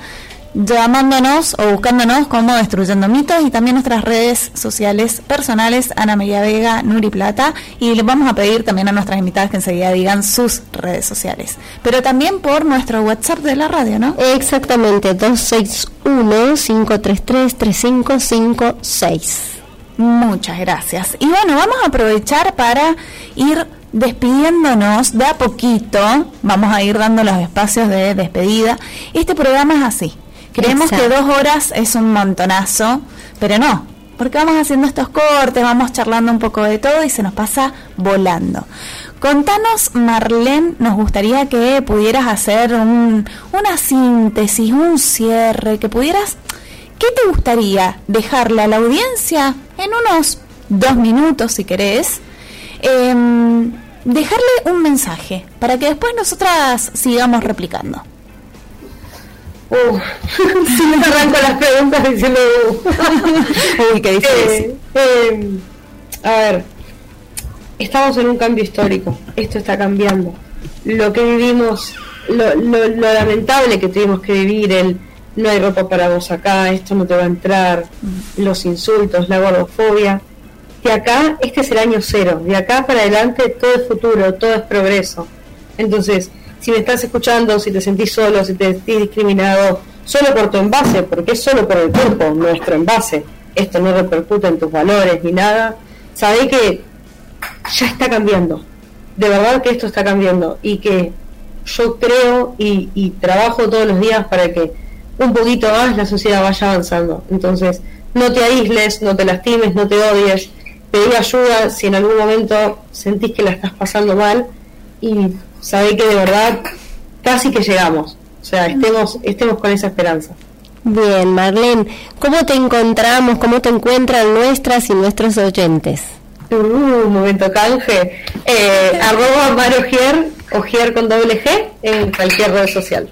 Speaker 1: llamándonos o buscándonos como Destruyendo Mitos y también nuestras redes sociales personales, Ana María Vega, Nuri Plata, y les vamos a pedir también a nuestras invitadas que enseguida digan sus redes sociales. Pero también por nuestro WhatsApp de la radio, ¿no?
Speaker 2: Exactamente, 261-533-3556.
Speaker 1: Muchas gracias. Y bueno, vamos a aprovechar para ir despidiéndonos de a poquito, vamos a ir dando los espacios de despedida. Este programa es así, Creemos que dos horas es un montonazo, pero no, porque vamos haciendo estos cortes, vamos charlando un poco de todo y se nos pasa volando. Contanos, Marlene, nos gustaría que pudieras hacer un, una síntesis, un cierre, que pudieras, ¿qué te gustaría dejarle a la audiencia en unos dos minutos, si querés? Em, dejarle un mensaje para que después nosotras sigamos replicando.
Speaker 8: Uh, si me arranco las preguntas diciendo
Speaker 1: Uy, qué difícil.
Speaker 8: Eh, eh, a ver, estamos en un cambio histórico. Esto está cambiando. Lo que vivimos, lo, lo, lo lamentable que tuvimos que vivir, el no hay ropa para vos acá, esto no te va a entrar, los insultos, la gordofobia. De acá, este es el año cero. De acá para adelante todo es futuro, todo es progreso. Entonces, si me estás escuchando, si te sentís solo, si te sentís discriminado, solo por tu envase, porque es solo por el cuerpo, nuestro envase, esto no repercute en tus valores ni nada, sabé que ya está cambiando. De verdad que esto está cambiando y que yo creo y, y trabajo todos los días para que un poquito más la sociedad vaya avanzando. Entonces, no te aísles, no te lastimes, no te odies, pedí ayuda si en algún momento sentís que la estás pasando mal y sabé que de verdad casi que llegamos. O sea, estemos, estemos con esa esperanza.
Speaker 2: Bien, Marlene, ¿cómo te encontramos, cómo te encuentran nuestras y nuestros oyentes?
Speaker 8: Uh, momento canje. Eh, arroba Marogier, Ogier con doble G, en cualquier red social.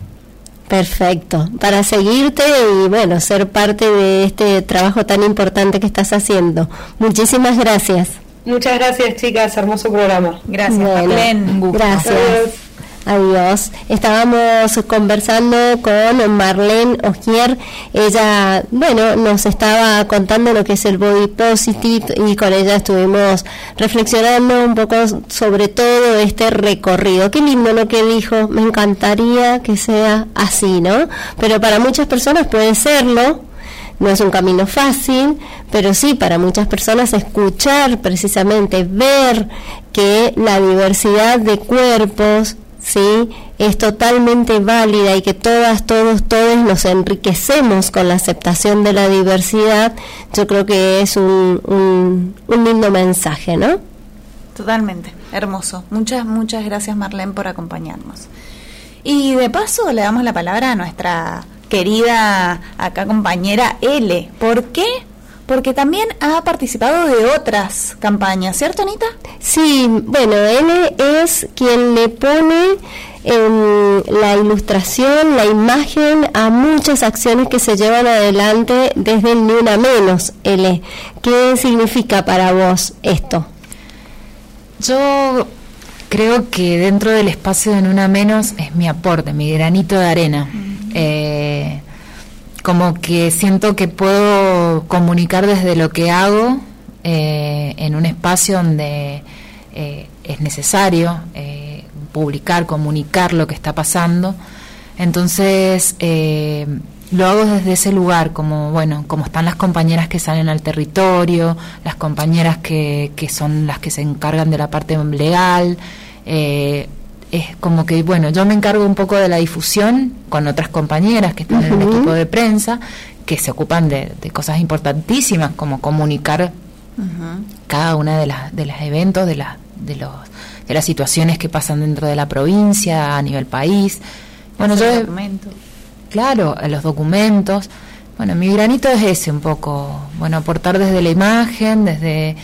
Speaker 2: Perfecto, para seguirte y bueno, ser parte de este trabajo tan importante que estás haciendo. Muchísimas gracias.
Speaker 8: Muchas gracias, chicas, hermoso programa.
Speaker 1: Gracias,
Speaker 2: Bueno,
Speaker 1: Marlene, un gusto.
Speaker 2: Gracias. Adiós. Estábamos conversando con Marlene Ogier. Ella, bueno, nos estaba contando lo que es el body positive y con ella estuvimos reflexionando un poco sobre todo este recorrido. Qué lindo lo que dijo. Me encantaría que sea así, ¿no? Pero para muchas personas puede serlo. No es un camino fácil, pero sí para muchas personas escuchar precisamente, ver que la diversidad de cuerpos, sí, es totalmente válida y que todas, todos, todos nos enriquecemos con la aceptación de la diversidad, yo creo que es un, un, un lindo mensaje, ¿no?
Speaker 1: Totalmente, hermoso. Muchas, muchas gracias Marlene por acompañarnos. Y de paso le damos la palabra a nuestra querida acá compañera L. ¿Por qué? Porque también ha participado de otras campañas, ¿cierto Anita?
Speaker 2: Sí, bueno, L es quien le pone en la ilustración, la imagen a muchas acciones que se llevan adelante desde el Ni Una Menos, L. ¿Qué significa para vos esto?
Speaker 4: Yo creo que dentro del espacio de Nuna Menos es mi aporte, mi granito de arena. Eh, como que siento que puedo comunicar desde lo que hago eh, en un espacio donde eh, es necesario eh, publicar, comunicar lo que está pasando. Entonces, lo hago desde ese lugar, como bueno, como están las compañeras que salen al territorio, las compañeras que, que son las que se encargan de la parte legal. eh, es como que, bueno, yo me encargo un poco de la difusión con otras compañeras que están en el equipo de prensa, que se ocupan de, de cosas importantísimas como comunicar cada una de las de los eventos, de las de los de las situaciones que pasan dentro de la provincia, a nivel país. Bueno, yo
Speaker 1: documentos.
Speaker 4: claro, los documentos. Bueno, mi granito es ese un poco, bueno, aportar desde la imagen, desde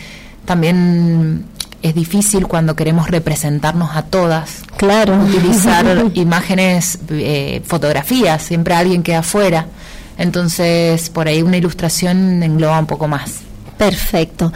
Speaker 4: también es difícil cuando queremos representarnos a todas.
Speaker 2: Claro.
Speaker 4: Utilizar imágenes, eh, fotografías, siempre alguien queda afuera. Entonces, por ahí una ilustración engloba un poco más.
Speaker 2: Perfecto.